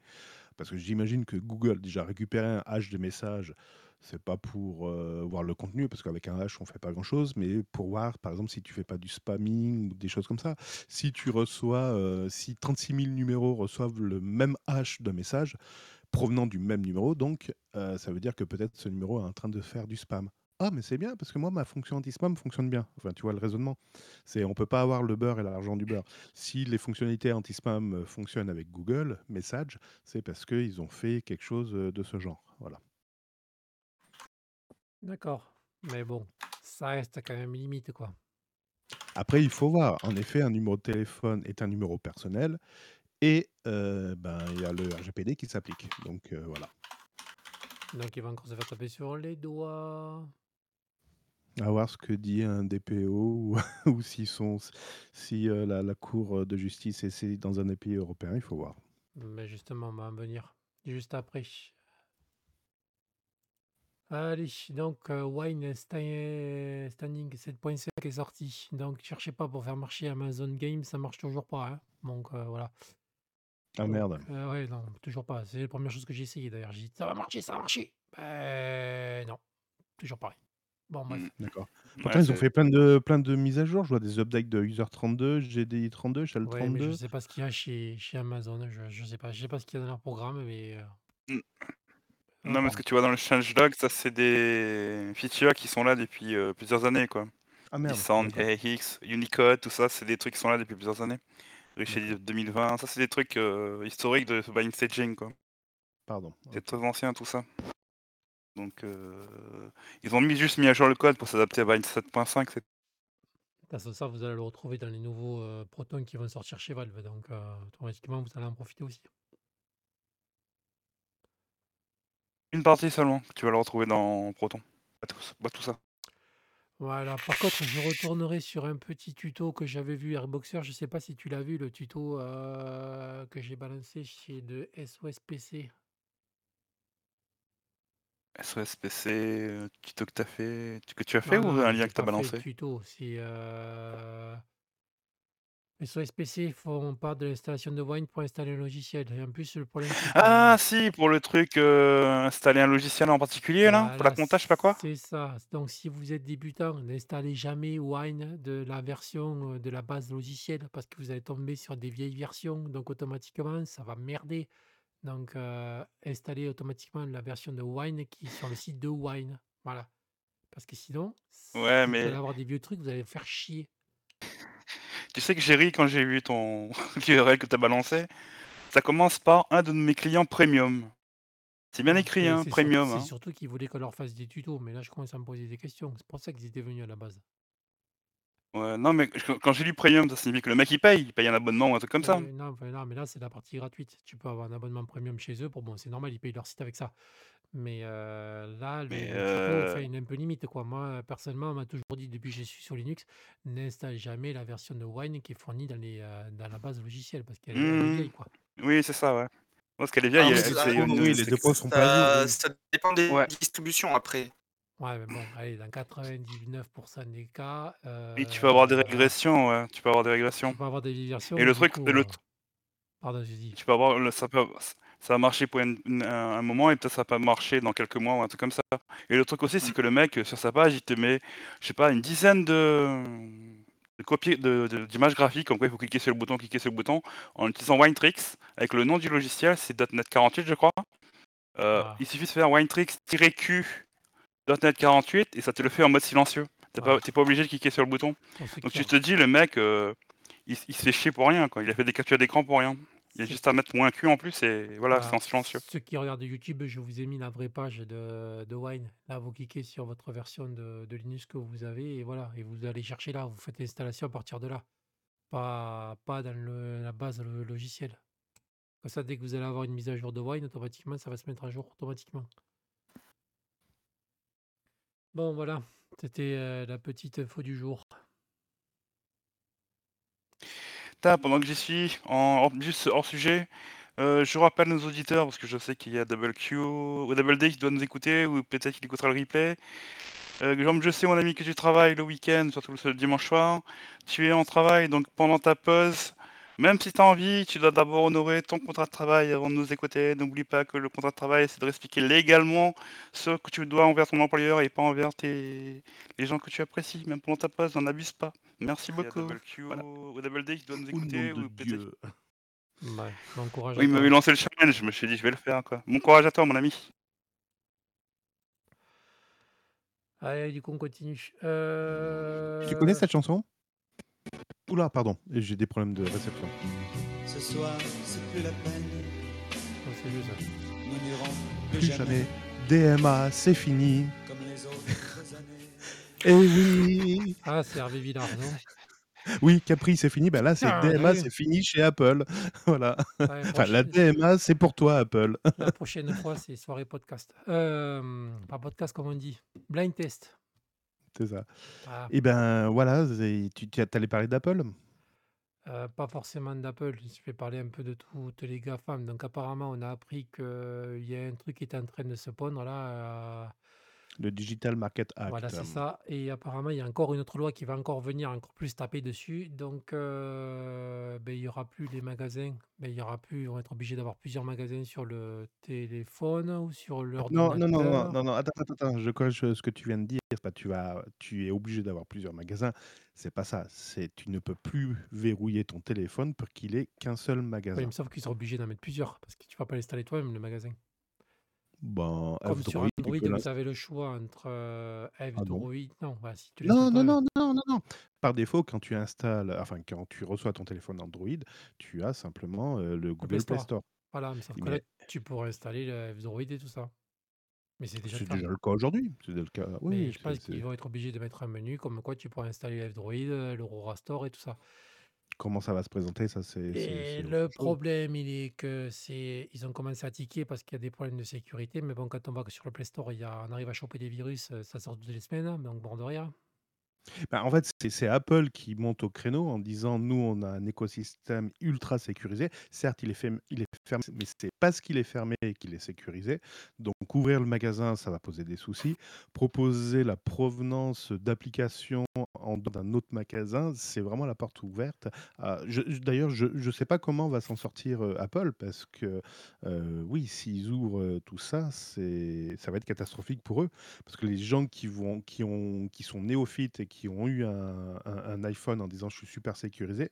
Parce que j'imagine que Google déjà récupérer un hash de messages, c'est pas pour euh, voir le contenu, parce qu'avec un hash, on fait pas grand-chose, mais pour voir, par exemple, si tu fais pas du spamming ou des choses comme ça. Si tu reçois, euh, si 36 000 numéros reçoivent le même hash de message provenant du même numéro, donc euh, ça veut dire que peut-être ce numéro est en train de faire du spam. Ah, mais c'est bien, parce que moi, ma fonction anti-spam fonctionne bien. Enfin, tu vois le raisonnement. C'est on peut pas avoir le beurre et l'argent du beurre. Si les fonctionnalités anti-spam fonctionnent avec Google Message, c'est parce qu'ils ont fait quelque chose euh, de ce genre. Voilà. D'accord. Mais bon, ça reste quand même limite, quoi. Après, il faut voir. En effet, un numéro de téléphone est un numéro personnel et euh, ben, il y a le RGPD qui s'applique. Donc euh, voilà. Donc il va encore se faire taper sur les doigts. À voir ce que dit un DPO ou, sont, si euh, la, la Cour de justice est saisie dans un des pays européens, il faut voir. Mais justement, on va en venir juste après. Allez, donc euh, Wine Sta- Standing 7.5 est sorti. Donc cherchez pas pour faire marcher Amazon Game, ça marche toujours pas. hein. Donc euh, voilà. Ah Donc, merde. euh, ouais, non, toujours pas. C'est la première chose que j'ai essayé d'ailleurs. J'ai dit ça va marcher, ça va marcher. Ben non, toujours pareil. Bon, bref. Mm. D'accord. Ouais, Pourtant, ils ont c'est- fait plein de, plein de mises à jour. Je vois des updates de User 32, GDI 32, Shell Ouais, mais je 32. sais pas ce qu'il y a chez, chez Amazon. Je, je sais pas. Je sais pas ce qu'il y a dans leur programme, mais. euh, Mm. Non, mais ce que tu vois dans le changelog, ça c'est des features qui sont là depuis euh, plusieurs années, quoi. Ah merde. AX, Unicode, tout ça, c'est des trucs qui sont là depuis plusieurs années. D'accord. 2020, ça c'est des trucs euh, historiques de Bind Staging, quoi. Pardon. C'est très ancien tout ça. Donc euh, ils ont mis juste mis à jour le code pour s'adapter à Bind 7.5. c'est- De toute façon, ça, vous allez le retrouver dans les nouveaux euh, Proton qui vont sortir chez Valve. Donc, euh, automatiquement, vous allez en profiter aussi. Une partie seulement, tu vas le retrouver dans Proton. Pas tout, pas tout ça. Voilà. Par contre, je retournerai sur un petit tuto que j'avais vu Airboxer. Je sais pas si tu l'as vu, le tuto euh, que j'ai balancé chez de SOSPC. SOSPC, euh, tuto que t'as fait, que tu as fait Non, ou non, un lien que fait le balancé? tuto. C'est euh, SOSPC font part de l'installation de Wine pour installer un logiciel. Et en plus, le problème, c'est que Ah si, pour le truc, euh, installer un logiciel en particulier là, pour la Voilà, compta, je sais pas quoi. c'est ça. Donc, si vous êtes débutant, n'installez jamais Wine de la version euh, de la base logicielle parce que vous allez tomber sur des vieilles versions. Donc, automatiquement, ça va merder. Donc, euh, installez automatiquement la version de Wine qui est sur le site de Wine. Voilà. Parce que sinon, Ouais, vous mais allez avoir des vieux trucs, vous allez faire chier. Tu sais que j'ai ri quand j'ai vu ton l'URL que t'as balancé. Ça commence par un de mes clients premium. C'est bien Ouais, écrit, hein, c'est sur- premium. c'est hein. surtout qu'ils voulaient qu'on leur fasse des tutos. Mais là, je commence à me poser des questions. C'est pour ça qu'ils étaient venus à la base. Ouais, non, mais quand quand j'ai lu premium, ça signifie que le mec il paye, il paye un abonnement ou un truc comme ça. Euh, non, enfin, non, mais là, c'est la partie gratuite. Tu peux avoir un abonnement premium chez eux. Pour bon, c'est normal, ils payent leur site avec ça. Mais euh, là, le, Mais le tuto, euh, enfin, il est un peu limite. Quoi. Moi, personnellement, on m'a toujours dit depuis que je suis sur Linux, n'installe jamais la version de Wine qui est fournie dans, les, euh, dans la base logicielle parce qu'elle elle est hmm, vieille. Quoi. oui, c'est ça, ouais. Parce qu'elle est Ah vieille, oui, elle, c'est elle- ça. c'est Oui, une. oui, les C'est deux que points sont pas à jour. ça, oui. ça dépend des Ouais. distributions après. Ouais, mais bon, allez, dans 99% des cas, Oui, tu peux avoir des euh, régressions, ouais. Tu peux avoir des tu régressions. peux avoir des vieilles versions. Et mais le du truc, coup, le, euh, pardon, j'ai dit. tu peux avoir, le- ça peut, ça va marcher pour une- une- un un moment et peut-être ça va pas marcher dans quelques mois ou un truc comme ça. Et le truc aussi, c'est Mm. que le mec euh, sur sa page, il te met, je sais pas, une dizaine de, de de- d'images graphiques. Comme quoi, il faut cliquer sur le bouton, cliquer sur le bouton, en utilisant Winetricks avec le nom du logiciel, c'est .NET 48, je crois. Euh, Ah. Il suffit de faire Winetricks-Q .NET 48 et ça te le fait en mode silencieux. T'es Voilà. pas, obligé de cliquer sur le bouton. Ceux Donc tu te dis, le mec, euh, il, s- il se fait chier pour rien, quoi. Il a fait des captures d'écran pour rien. Il y a juste à mettre moins Q en plus et voilà, c'est en silencieux. Ceux qui regardent YouTube, je vous ai mis la vraie page de, de Wine. Là, vous cliquez sur votre version de, de Linux que vous avez et voilà. Et vous allez chercher là, vous faites l'installation à partir de là. Pas, pas dans le- la base le logiciel. Comme ça, dès que vous allez avoir une mise à jour de Wine, automatiquement, ça va se mettre à jour automatiquement. Bon, voilà. C'était euh, la petite info du jour. Pendant que j'y suis, en, juste hors sujet, Heu, je rappelle nos auditeurs, parce que je sais qu'il y a Double Q ou Double D qui doit nous écouter ou peut-être qu'il écoutera le replay. Comme je sais mon ami que tu travailles le week-end, surtout le dimanche soir. Tu es en travail donc pendant ta pause, même si tu as envie, tu dois d'abord honorer ton contrat de travail avant de nous écouter. N'oublie pas que le contrat de travail, c'est de expliquer légalement ce que tu dois envers ton employeur et pas envers tes les gens que tu apprécies, même pendant ta pause, n'en abuse pas. Merci Il y a beaucoup. Double Q Voilà. ou Ou Double D qui doit nous écouter de ou peut-être Dieu. Ouais, bon courage à oui, il m'avait lancé le challenge, je me suis dit: «Je vais le faire, quoi». Bon courage à toi, mon ami. Allez, du coup, on continue. Tu connais cette chanson? Ouh là, pardon, j'ai des problèmes de réception. Ce soir, c'est plus la peine, Oh, c'est vieux ça. nous n'irons plus, Plus jamais, jamais. DMA, c'est fini. comme les autres années. Eh oui. Ah, c'est Hervé Villard, non? Oui, Capri, c'est fini. Ben là, c'est Ah, DMA, oui. c'est fini chez Apple. Voilà. Ouais, Enfin, la DMA, c'est pour toi, Apple. la prochaine fois, c'est soirée podcast. Hem, pas podcast comme on dit, blind test. C'est ça. Voilà. Et ben voilà, c'est tu tu allais parler d'Apple? Heu, pas forcément d'Apple, je vais parler un peu de toutes les GAFAM. Donc apparemment, on a appris qu'il y a un truc qui est en train de se pondre là, heu Le Digital Market Act. Voilà, c'est ça. Et apparemment, il y a encore une autre loi qui va encore venir encore plus taper dessus. Donc, heu, beh, il y aura plus les magasins. Beh, il y aura plus ils vont être obligés d'avoir plusieurs magasins sur le téléphone ou sur Non, non, non, non, non, non, attends, attends, attends, je corrige ce que tu viens de dire. C'est pas tu vas tu es obligé d'avoir plusieurs magasins. C'est pas ça. C'est tu ne peux plus verrouiller ton téléphone pour qu'il ait qu'un seul Oui, magasin. mais sauf qu'ils seront obligés d'en mettre plusieurs parce que tu vas pas l'installer toi-même le magasin. Ben, Comme sur Android, vous avez le choix entre, Ah bon? F-Droid non, bah, si tu Non, non, non, non, non, non. Par défaut, quand tu installes enfin, quand tu reçois ton téléphone Android, tu as simplement, heu, le Le Google Play Play Store. Voilà, mais sauf que là, tu pourrais installer le F-Droid et tout ça. Mais c'est déjà le cas. déjà le cas aujourd'hui. C'est déjà le cas oui, Mais je pense qu'ils vont être obligés de mettre un menu comme quoi tu pourrais installer F-Droid, heu, l'Aurora Store et tout ça. Comment ça va se présenter, ça, c'est c'est Et c'est le autre chose. problème, il est que c'est ils ont commencé à tiquer parce qu'il y a des problèmes de sécurité. Mais bon, quand on va sur le Play Store, il y a on arrive à choper des virus, heu, ça sort toutes les semaines, donc bord de rien. Bah, en fait, c'est Apple qui monte au créneau en disant: «Nous, on a un écosystème ultra sécurisé». Certes, il est fermé, mais c'est parce qu'il est fermé qu'il est sécurisé. Donc ouvrir le magasin, ça va poser des soucis. Proposer la provenance d'applications en dehors d'un autre magasin, c'est vraiment la porte ouverte d'ailleurs, je je sais pas comment va s'en sortir, heu, Apple parce que, heu, oui, s'ils ouvrent, heu, tout ça, ça va être catastrophique pour eux. Parce que les gens qui qui sont néophytes et qui ont eu un un un iPhone en disant: «Je suis super sécurisé»,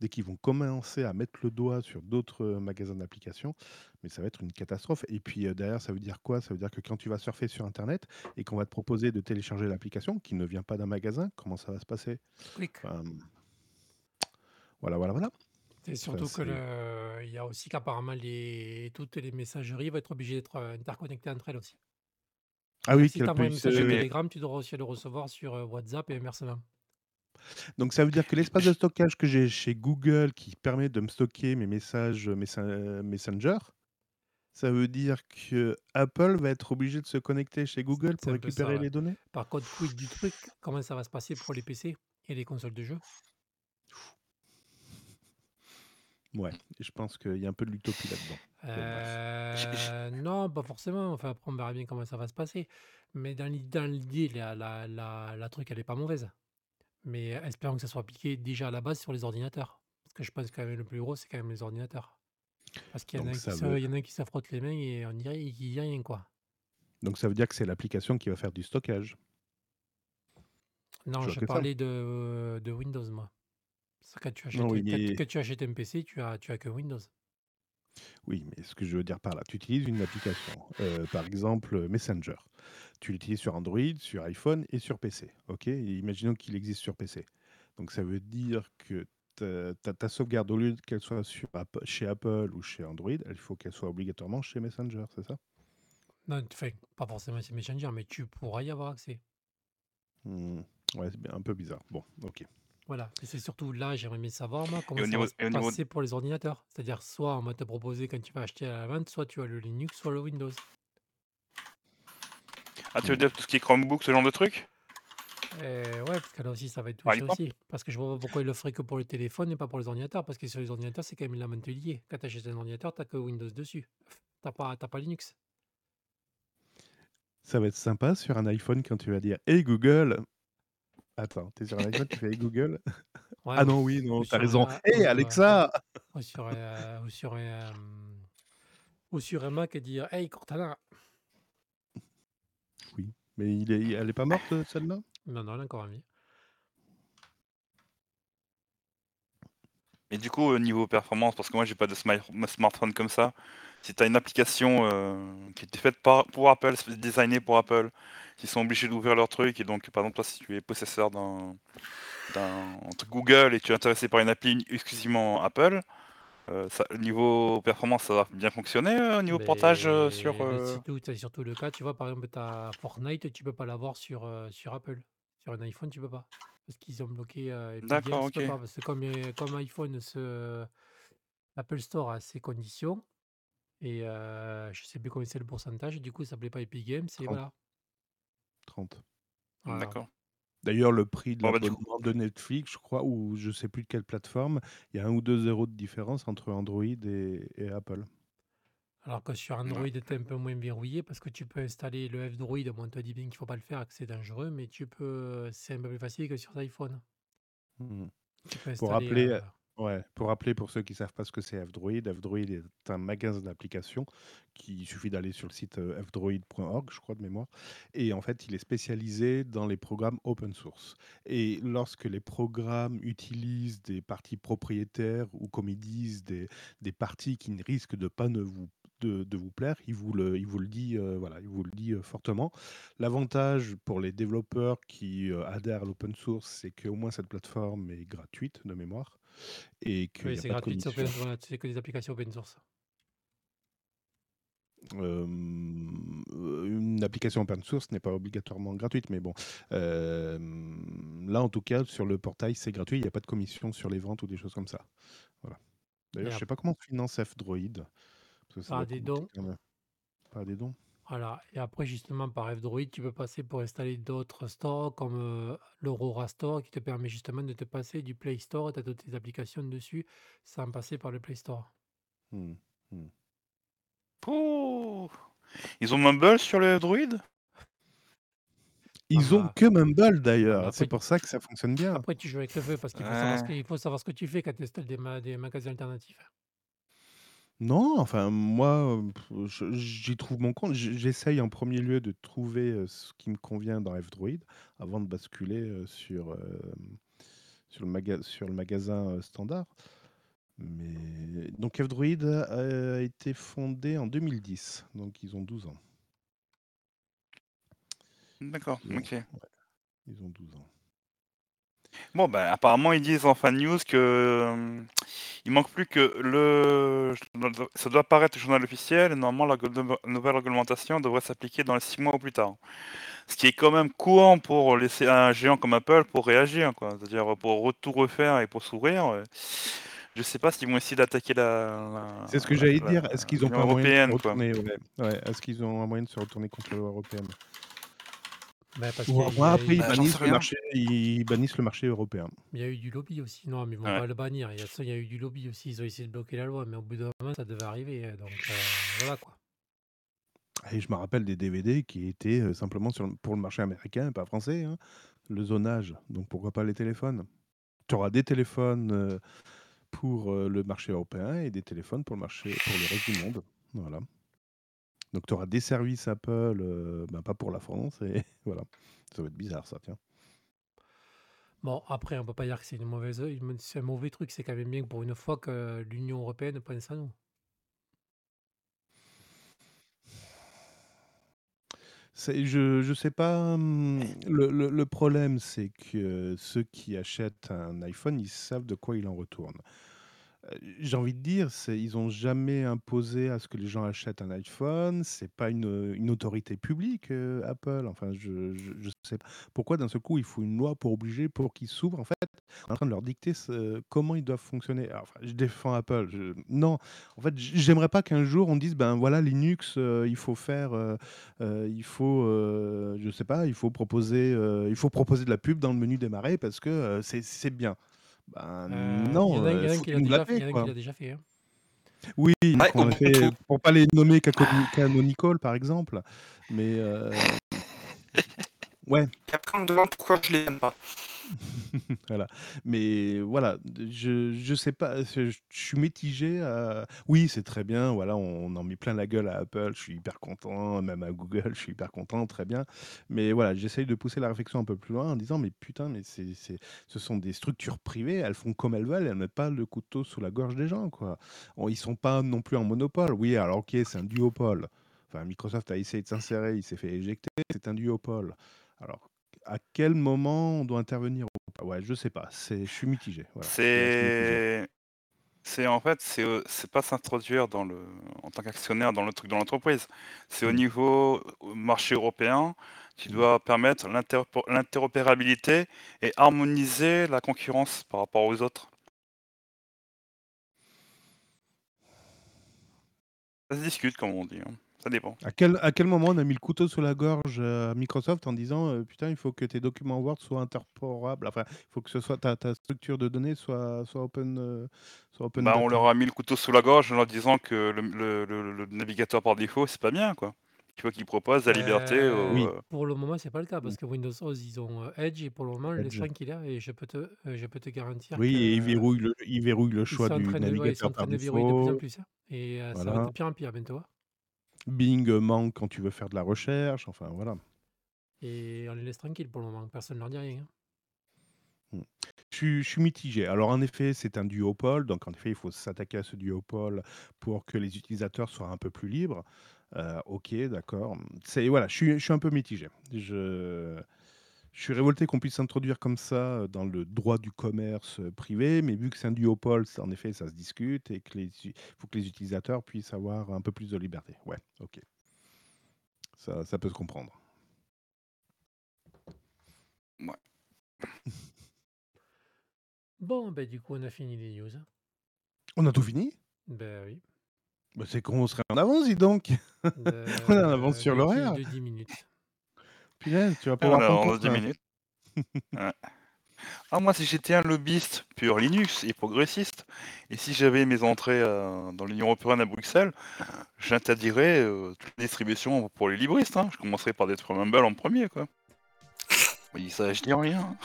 dès qu'ils vont commencer à mettre le doigt sur d'autres, heu, magasins d'applications, mais ça va être une catastrophe et puis, heu, derrière, ça veut dire quoi? Ça veut dire que quand tu vas surfer sur internet et qu'on va te proposer de télécharger l'application qui ne vient pas d'un magasin, comment ça va se passer? Enfin, voilà, voilà, voilà. Ça, surtout que c'est le il y a aussi qu'apparemment les toutes les messageries vont être obligées d'être, heu, interconnectées entre elles aussi. Ah oui, Si tu qu'elles envoies un message sur Telegram, tu dois aussi le recevoir sur, heu, WhatsApp et inversement. donc ça veut dire que l'espace de stockage que j'ai chez Google qui permet de me stocker mes messages, heu, Messa Messenger, ça veut dire qu'Apple va être obligé de se connecter chez Google C'est pour un peu ça, récupérer ouais. les données? Par contre, quid du truc? Comment ça va se passer pour les PC et les consoles de jeux? Ouais, je pense qu'il y a un peu de l'utopie là-dedans. Heu, non, pas forcément. Enfin, après, on verra bien comment ça va se passer. Mais dans l'i dans l'idée, la la la la truc, elle est pas mauvaise. Mais espérons que ça soit appliqué déjà à la base sur les ordinateurs. Parce que je pense quand même le plus gros, c'est quand même les ordinateurs. Parce qu'il y veut y en a qui se frotte les mains et on dirait qu'il y a rien, quoi. donc ça veut dire que c'est l'application qui va faire du stockage? Non, Je parlais de de Windows, moi. Parce que quand tu achètes Non, quand tu achètes un PC, tu as tu as que Windows. oui, mais ce que je veux dire par là, tu utilises une application, heu, par exemple, heu, Messenger. Tu l'utilises sur Android, sur iPhone et sur PC, OK? Et imaginons qu'il existe sur PC. Donc ça veut dire que ta ta ta sauvegarde, au lieu qu'elle soit sur App chez Apple ou chez Android, il faut qu'elle soit obligatoirement chez Messenger, c'est ça? Non, enfin, pas forcément chez Messenger, mais tu pourras y avoir accès. Mmh, ouais, c'est bien un peu bizarre. Bon, OK. Voilà, et c'est surtout là, j'aimerais bien savoir, moi, Et comment au ça niveau va se et au niveau passer pour les ordinateurs. C'est-à-dire, soit on va te proposer quand tu vas acheter à la vente, soit tu as le Linux, soit le Windows. ah, tu veux dire tout ce qui est Chromebook, ce genre de trucs? Et ouais, parce que là aussi, ça va être Par touché exemple? aussi. Parce que je vois pas pourquoi il le ferait que pour le téléphone et pas pour les ordinateurs. Parce que sur les ordinateurs, c'est quand même élément lié. Quand tu achètes un ordinateur, tu que Windows dessus. Tu pas, t'as pas Linux. Ça va être sympa sur un iPhone quand tu vas dire Hey Google. Attends, t'es sur un iPhone, tu fais Hey Google? Ouais, ah ou, non, oui, ou non, t'as sur raison. un, ou, euh, Alexa ou sur, euh, ou sur ou sur un Mac et dire Hey Cortana. Oui, mais il est, elle est pas morte euh, celle-là? Non, non, elle est encore en vie. Et du coup, au niveau performance, parce que moi j'ai pas de smi- smartphone comme ça, si tu as une application euh, qui était faite par, pour Apple, designée pour Apple, qui sont obligés d'ouvrir leur truc, et donc par exemple toi si tu es possesseur d'un truc Google et tu es intéressé par une appli exclusivement Apple, euh, ça, niveau performance ça va bien fonctionner euh, au niveau portage euh, sur... C'est tout- c'est surtout le cas. Tu vois, par exemple, tu as Fortnite, tu peux pas l'avoir sur, sur Apple. Sur un iPhone, tu peux pas. Parce qu'ils ont bloqué D'accord, ok. pas. Parce que comme, comme iPhone, se, Apple Store a ses conditions. Et je sais plus combien c'est le pourcentage. Du coup, ça s'appelait pas Epic Games. Et 30. voilà. 30. Voilà. D'accord. D'ailleurs, le prix de Bon, bah, de Netflix, je crois, ou je sais plus de quelle plateforme, il y a un ou deux euros de différence entre Android et, et Apple. Alors que sur ouais. Android, tu es un peu moins verrouillé parce que tu peux installer le F-Droid. Bon, on te dit bien qu'il faut pas le faire, que c'est dangereux, mais tu peux, c'est un peu plus facile que sur iPhone. Tu peux Pour installer. rappeler, euh, ouais, pour rappeler pour ceux qui savent pas ce que c'est F-Droid, F-Droid est un magasin d'applications qui suffit d'aller sur le site fdroid.org, je crois de mémoire, et en fait il est spécialisé dans les programmes open source. Et lorsque les programmes utilisent des parties propriétaires ou comme ils disent des, parties qui ne risquent de pas ne vous de, vous plaire, il vous le, il vous le dit, voilà, il vous le dit fortement. L'avantage pour les développeurs qui adhèrent à l'open source, c'est qu'au moins cette plateforme est gratuite de mémoire et qu'il Oui, c'est gratuit, c'est voilà, que des applications open source. Euh, une application open source n'est pas obligatoirement gratuite, mais bon, euh, là en tout cas sur le portail c'est gratuit, il n'y a pas de commission sur les ventes ou des choses comme ça. Voilà. D'ailleurs, je sais ap- pas comment finance F-Droid, que par des dons. Par des dons. Voilà. Et après, justement, par F-Droid, tu peux passer pour installer d'autres stores comme euh, l'Aurora Store qui te permet justement de te passer du Play Store et tu as toutes tes applications dessus sans passer par le Play Store. Hmm, hmm. Pouh Ils ont Mumble sur le Droid Ils ont bah, que Mumble d'ailleurs, c'est pour ça que ça fonctionne bien. après, tu joues avec le feu parce qu'il faut savoir ce que, Ouais. il faut savoir ce que tu fais quand tu installes des, ma- des magasins alternatifs. Non, enfin moi, euh, je- j'y trouve mon compte. J- J'essaye en premier lieu de trouver euh, ce qui me convient dans F-Droid avant de basculer euh, sur, euh, sur, le maga- sur le magasin euh, standard. Mais donc F-Droid a, a été fondé en 2010, donc ils ont 12 ans. D'accord, Ils ont, ok. ouais, ils ont 12 ans. Bon, bah, apparemment, ils disent en fin de news que euh, il manque plus que le. Ça doit apparaître au journal officiel et normalement, la go- nouvelle réglementation devrait s'appliquer dans les 6 mois au plus tard. Ce qui est quand même courant pour laisser un géant comme Apple pour réagir, quoi. C'est-à-dire pour tout refaire et pour s'ouvrir. euh, Je sais pas s'ils vont essayer d'attaquer la, C'est ce que la, j'allais la- dire. Est-ce qu'ils ont l'Union pas un moyen de se européenne, quoi. retourner ouais. Ouais, Est-ce qu'ils ont un moyen de se retourner contre l'Union européenne Parce Ou qu'il y a, au il y moins a- après ils Bah, j'en sais bannissent le rien. marché, ils bannissent le marché européen. il y a eu du lobby aussi. Non, mais ils vont Ouais. pas le bannir. Il y, a, ça, il y a eu du lobby aussi. Ils ont essayé de bloquer la loi, mais au bout d'un moment, ça devait arriver. hein, Donc euh, voilà quoi. Et je me rappelle des DVD qui étaient euh, simplement sur, le- pour le marché américain, pas français, hein, le zonage. Donc pourquoi pas les téléphones? Tu auras des téléphones euh, pour euh, le marché européen et des téléphones pour le marché pour le reste du monde. Voilà. Donc tu auras des services Apple, euh, ben, pas pour la France, et voilà. Ça va être bizarre ça, tiens. Bon, après, on peut pas dire que c'est une mauvaise, c'est un mauvais truc. C'est quand même bien que pour une fois que l'Union européenne pense à nous. Je je sais pas. hum, Le, le- le problème, c'est que ceux qui achètent un iPhone, ils savent de quoi il en retourne. J'ai envie de dire, ils ont jamais imposé à ce que les gens achètent un iPhone. C'est pas une, autorité publique, heu, Apple. Enfin, je je sais pas pourquoi d'un seul coup, il faut une loi pour obliger pour qu'ils s'ouvrent. En fait, on est en train de leur dicter comment ils doivent fonctionner? Je défends Apple, non, en fait, j'aimerais pas qu'un jour on dise: «Ben, voilà, Linux, heu, il faut faire, heu, il faut, je sais pas, il faut proposer, il faut proposer de la pub dans le menu démarrer parce que, c'est bien». Ben, y non, il y en a faut qui l'a déjà fait il paient, y en a qui quoi. l'a déjà fait, hein. Oui, Ouais, qu'on a fait, pour pas les nommer Canonical, par exemple, mais heu, ouais. Et après on me demande pourquoi je les aime pas. Voilà, mais voilà, je je sais pas, je je suis mitigé, oui, c'est très bien, voilà, on en met plein la gueule à Apple, je suis hyper content, même à Google, je suis hyper content, très bien. Mais voilà, j'essaye de pousser la réflexion un peu plus loin en disant: «Mais putain, mais c'est c'est ce sont des structures privées, elles font comme elles veulent, elles mettent pas le couteau sous la gorge des gens, quoi». Ils sont pas non plus en monopole. Oui, alors OK, c'est un duopole. Enfin, Microsoft a essayé de s'insérer, il s'est fait éjecter, c'est un duopole. Alors, à quel moment on doit intervenir ou pas? Ouais, je sais pas, c'est je suis mitigé, voilà. C'est c'est en fait, c'est, heu, c'est pas s'introduire dans le en tant qu'actionnaire dans le truc de l'entreprise. C'est au Mmh. niveau, heu, marché européen, tu Mmh. dois permettre l'interopérabilité et harmoniser la concurrence par rapport aux autres. Ça se discute comme on dit, hein, ça dépend. À quel à quel moment on a mis le couteau sous la gorge, à Microsoft en disant, heu: «Putain, il faut que tes documents Word soient interporables, enfin, il faut que ce soit ta ta structure de données soit soit open, heu, soit open Bah, on data». leur a mis le couteau sous la gorge en leur disant que le le le le navigateur par défaut, c'est pas bien, quoi. Il faut qu'ils proposent la liberté Oui. pour le moment, c'est pas le cas parce que Windows 11, ils ont, Edge et pour le moment, le Edge. S5 il est là et je peux te, je peux te garantir Oui et ils verrouillent le ils verrouillent le ils choix du train de ouais, ils sont navigateur en train par de verrouiller de plus en défaut. plus, hein et ça va être pire en pire bientôt, hein. Bing, manque quand tu veux faire de la recherche, enfin voilà. Et on les laisse tranquilles pour le moment, personne leur dit rien, hein. Mmh. Je suis je suis mitigé. Alors en effet, c'est un duopole, donc en effet, il faut s'attaquer à ce duopole pour que les utilisateurs soient un peu plus libres. Heu, OK, d'accord. C'est voilà, je suis je suis un peu mitigé. Je je suis révolté qu'on puisse s'introduire comme ça, heu, dans le droit du commerce, heu, privé, mais vu que c'est un duopole, ça en effet, ça se discute et que les u faut que les utilisateurs puissent avoir un peu plus de liberté. Ouais, OK. Ça ça peut se comprendre. Mouais. Bon, bah, du coup, on a fini les news, hein. On a tout fini? Bah, oui. Bah, c'est qu'on serait en avance, dis donc! On est en avance sur de 10 l'horaire. de 10 minutes. Punaise, tu vas Ah, on pouvoir a prendre on ton a 10 train. minutes. Ouais. Ah moi, si j'étais un lobbyiste pur Linux et progressiste et si j'avais mes entrées, heu, dans l'Union européenne à Bruxelles, j'interdirais, toute distribution pour les libristes, hein. Je commencerais par détruire Mumble en 1er, quoi. Oui, ça, je dis rien.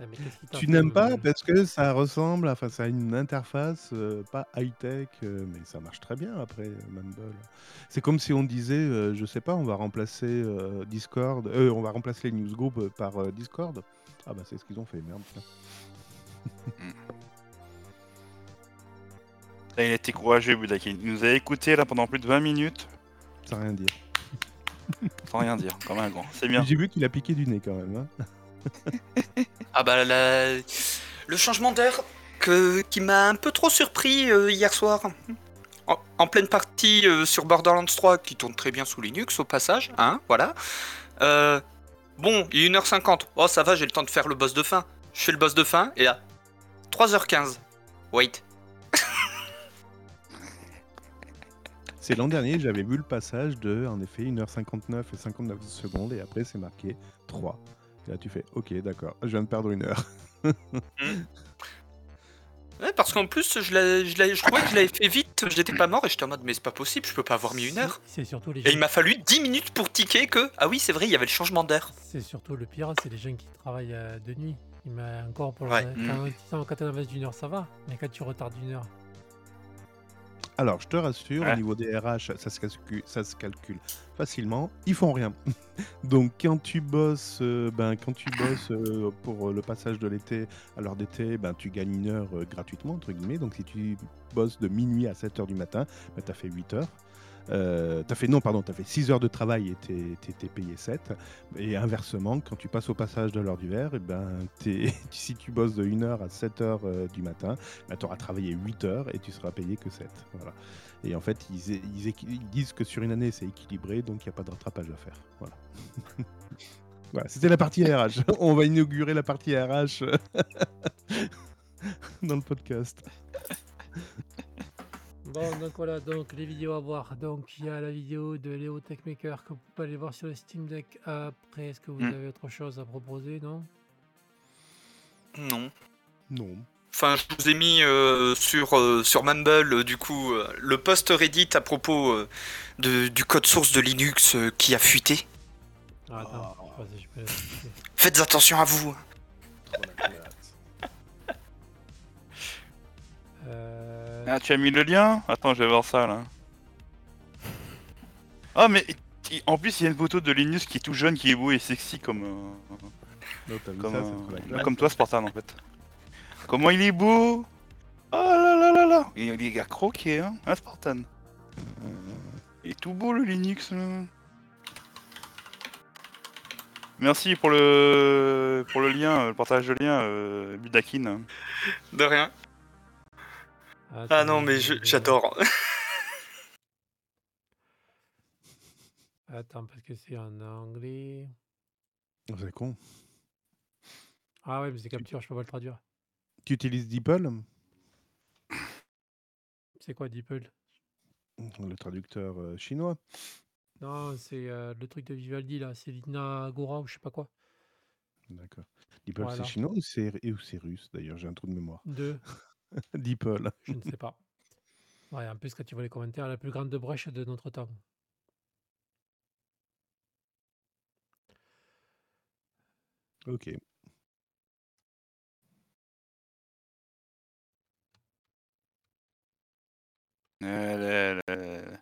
Ah mais qu'est-ce qui t'a Tu n'aimes pas parce que ça ressemble enfin, ça a une interface, pas high-tech, mais ça marche très bien après, Mumble. C'est comme si on disait, je sais pas, on va remplacer, Discord, heu, on va remplacer les newsgroups, par, Discord. Ah bah, c'est ce qu'ils ont fait, merde, tiens. Mmh. Ah, il a été courageux Budakin. Il nous a écoutés là pendant plus de 20 minutes. Sans rien dire. Sans rien dire, comme un grand, c'est bien. j'ai vu qu'il a piqué du nez quand même, hein. Ah bah la le changement que qui m'a un peu trop surpris, heu, hier soir. En pleine partie, heu, sur Borderlands 3 qui tourne très bien sous Linux au passage, hein, voilà. Heu, bon, il est 01:50. Oh ça va, j'ai le temps de faire le boss de fin. Je fais le boss de fin et là, 03:15. Wait. C'est l'an dernier, j'avais vu le passage de, en effet, 1:59 et 59 secondes et après c'est marqué 3. Et là tu fais: «OK, d'accord, je viens de perdre 1 heure». Mmh. Ouais, parce qu'en plus, je l'ai je l'ai je trouvais que je l'avais fait vite, j'étais pas mort et j'étais en mode: «Mais c'est pas possible, je peux pas avoir mis 1 C'est heure». c'est surtout les Et gens il m'a fallu 10 minutes pour tiquer que: «Ah oui, c'est vrai, il y avait le changement d'air». c'est surtout le pire, c'est les gens qui travaillent, heu, de nuit. Il m'a encore pour le Ouais. quand Mmh. quand avances d'1 heure, ça va, mais quand tu retardes d'1 heure Alors, je te rassure, au Ouais. niveau des RH, ça se calcu ça se calcule facilement. Ils font rien. Donc quand tu bosses, heu, ben, quand tu bosses, heu, pour, heu, le passage de l'été à l'heure d'été, ben, tu gagnes 1 heure, heu, «gratuitement» entre guillemets. Donc si tu bosses de minuit à 7:00 du matin, bah, tu as fait 8 heures. Euh, t'as fait non, pardon, t'as fait 6 heures de travail et t'es, t'es- t'es payé 7. Et inversement, quand tu passes au passage de l'heure du verre, et ben, t'es- si tu bosses de 1h à 7h du matin, ben, tu auras travaillé 8 heures et tu seras payé que 7. Voilà. Et en fait, ils, disent que sur une année, c'est équilibré, donc il n'y a pas de rattrapage à faire. Voilà. voilà, c'était la partie RH. On va inaugurer la partie RH dans le podcast. Bon, donc voilà, donc les vidéos à voir. Donc il y a la vidéo de Léo Techmaker que vous pouvez aller voir sur le Steam Deck. Après, est-ce que vous Mm. avez autre chose à proposer, non? Non. Non. Enfin, je vous ai mis euh, sur, euh, sur Mumble, euh, du coup, euh, le post Reddit à propos euh, de- du code source de Linux euh, qui a fuité. Ah, Attends, je sais pas si je peux l'expliquer. Faites attention à vous. Euh, Ah, tu as mis le lien Attends, je vais voir ça là. Ah, mais en plus, il y a une photo de Linus qui est tout jeune, qui est beau et sexy comme. euh, Non, t'as vu comme, ça, euh, comme toi, Spartan en fait. Comment il est beau Oh là là là là Il est à croquer, hein, hein Spartan Il est tout beau le Linux là. Merci pour le pour le lien, le partage de lien, euh, Budakin. De rien. Ah attends, non, mais j'adore. Attends, parce que c'est en anglais. C'est con. Ah ouais, mais c'est capture, je peux pas le traduire. Tu utilises DeepL, C'est quoi DeepL? Le traducteur euh, chinois Non, c'est euh, le truc de Vivaldi là, c'est Lina Agora ou je sais pas quoi. D'accord. DeepL, Voilà. c'est chinois ou c'est et ou c'est russe D'ailleurs, j'ai un trou de mémoire. Deux, DeepL. je ne sais pas. Ouais, en plus, quand tu vois les commentaires, la plus grande brèche de notre temps. Ok. Euh, le-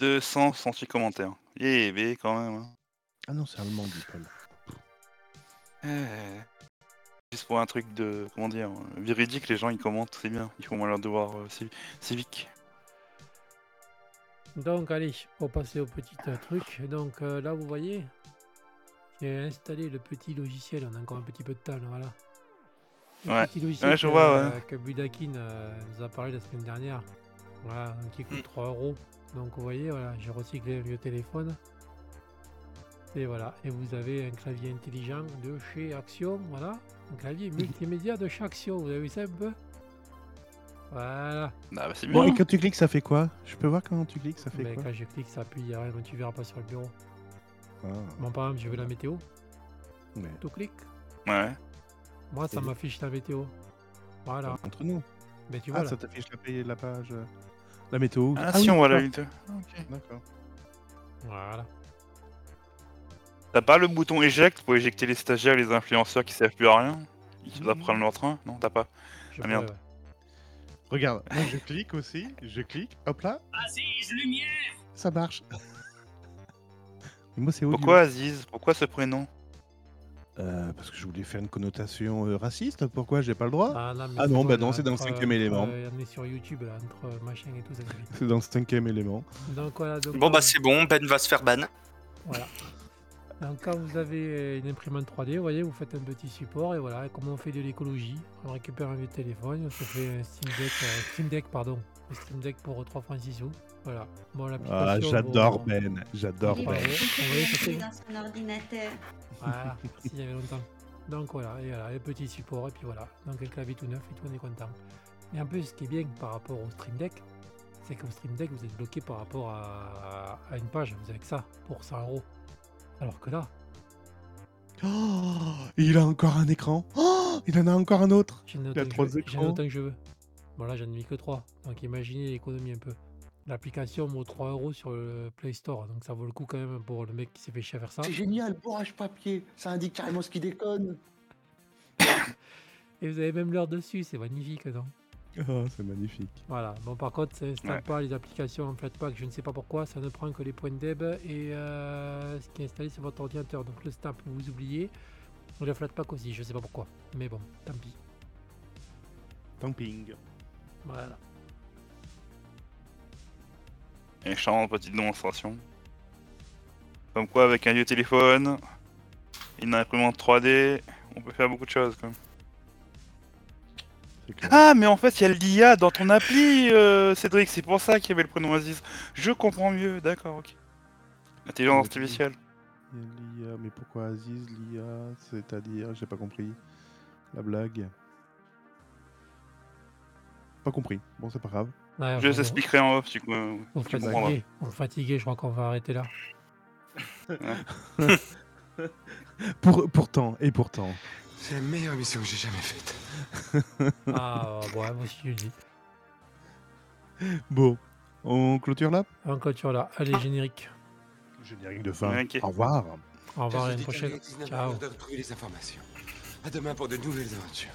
268 commentaires. Ben quand même. hein. Ah non, c'est allemand. Eh. Juste pour un truc de. Comment dire euh, Véridique, les gens ils commentent, c'est bien. Ils font moins leur devoir euh, civi- civique. Donc, allez, pour passer au petit euh, truc. Donc, euh, là, vous voyez, j'ai installé le petit logiciel. On a encore un petit peu de temps, là, voilà. Le Ouais. petit logiciel Ouais, je que, vois, ouais. que Budakin nous a parlé la semaine dernière. Voilà, qui coûte Mm. 3 euros. Donc, vous voyez, voilà, j'ai recyclé un vieux téléphone. Et voilà, et vous avez un clavier intelligent de chez Axiom, voilà. Un clavier multimédia de chez Axiom, vous avez vu ça un peu Voilà. Ah bah c'est Bon, bien. et quand tu cliques, ça fait quoi? Je peux voir comment tu cliques, ça fait Mais quoi? quand je clique, ça appuie, il y a rien, mais tu verras pas sur le bureau. Ah, Bon, par exemple, je veux la météo, ouais. tout clic. Ouais. Moi, ça Et- m'affiche la météo. Voilà. Entre nous. Mais tu Ah, vois, là. ça t'affiche la, page- la page. euh, La météo. Ah, oui, si on voit la. Ok. D'accord. Voilà. T'as pas le bouton éjecte pour éjecter les stagiaires, les influenceurs qui servent plus à rien Qui doivent prendre leur train Non, t'as pas. Je Ah, merde. ouais. Regarde, moi je clique aussi, je clique, hop là. Ça marche. Mais moi c'est audio. Pourquoi Aziz Pourquoi ce prénom Euh, Parce que je voulais faire une connotation euh, raciste. Pourquoi j'ai pas le droit Ah, Ah c'est non, bah non, c'est dans le cinquième élément. entre- On est sur YouTube, là, entre machin et tout ça. C'est dans le cinquième élément. Donc, voilà. Donc, Bon, bah c'est bon, Ben va se faire ban. Voilà. Donc, quand vous avez une imprimante 3D, vous voyez, vous faites un petit support et voilà. Et comment on fait de l'écologie On récupère un vieux téléphone, on se fait un Steam Deck, euh, Steam Deck pardon, un Steam Deck pour 3 francs 6 sous. Voilà. Bon. Ah, j'adore bon, Ben, j'adore Ouais, Ben. fait- dans son ordinateur. Voilà, merci, il y avait longtemps. Donc voilà, et voilà, le petit support, et puis voilà. Donc un clavier tout neuf et tout, on est content. Et en plus, ce qui est bien par rapport au Stream Deck, c'est qu'au Stream Deck, vous êtes bloqué par rapport à, à une page, vous avez que ça pour 100 euros. Alors que là, Oh, il a encore un écran. Oh, il en a encore un autre. j'en ai Il a autant, que trois je veux- j'en ai écrans. autant que je veux. Bon là, j'en ai mis que 3. Donc imaginez l'économie un peu. L'application vaut 3 euros sur le Play Store, donc ça vaut le coup quand même pour le mec qui s'est fait chier à faire ça. C'est génial, bourrage papier, ça indique carrément ce qui déconne. Et vous avez même l'heure dessus, c'est magnifique, non Oh, c'est magnifique. Voilà, bon par contre ça installe Ouais. pas les applications en Flatpak, je ne sais pas pourquoi, ça ne prend que les points de deb et euh, ce qui est installé sur votre ordinateur. Donc le snap vous oubliez, ou le Flatpak aussi, je sais pas pourquoi. Mais bon, tant pis. Tamping. Voilà. Et change petite démonstration. Comme quoi, avec un vieux téléphone, une imprimante 3D, on peut faire beaucoup de choses. Quoi. Ah, mais en fait, il y a l'IA dans ton appli, euh, Cédric. C'est pour ça qu'il y avait le prénom Aziz. Je comprends mieux. D'accord, ok. Intelligence artificielle. Il y a l'IA, mais pourquoi Aziz, l'IA C'est-à-dire, j'ai pas compris. La blague. Pas compris. Bon, c'est pas grave. Ouais, Je vous- t'expliquerai en off, du coup. euh, tu fatiguez, vous me fatiguez, je crois qu'on va arrêter là. Pour, pourtant, et pourtant. C'est la meilleure mission que j'ai jamais faite. Ah, ouais, moi aussi je le dis. Bon, on clôture là? Un clôture là. Allez, générique. Générique de fin. Ok. Au revoir. Au revoir, vous dis prochaine. qu'à 19 Ciao. les informations. À demain pour de nouvelles aventures.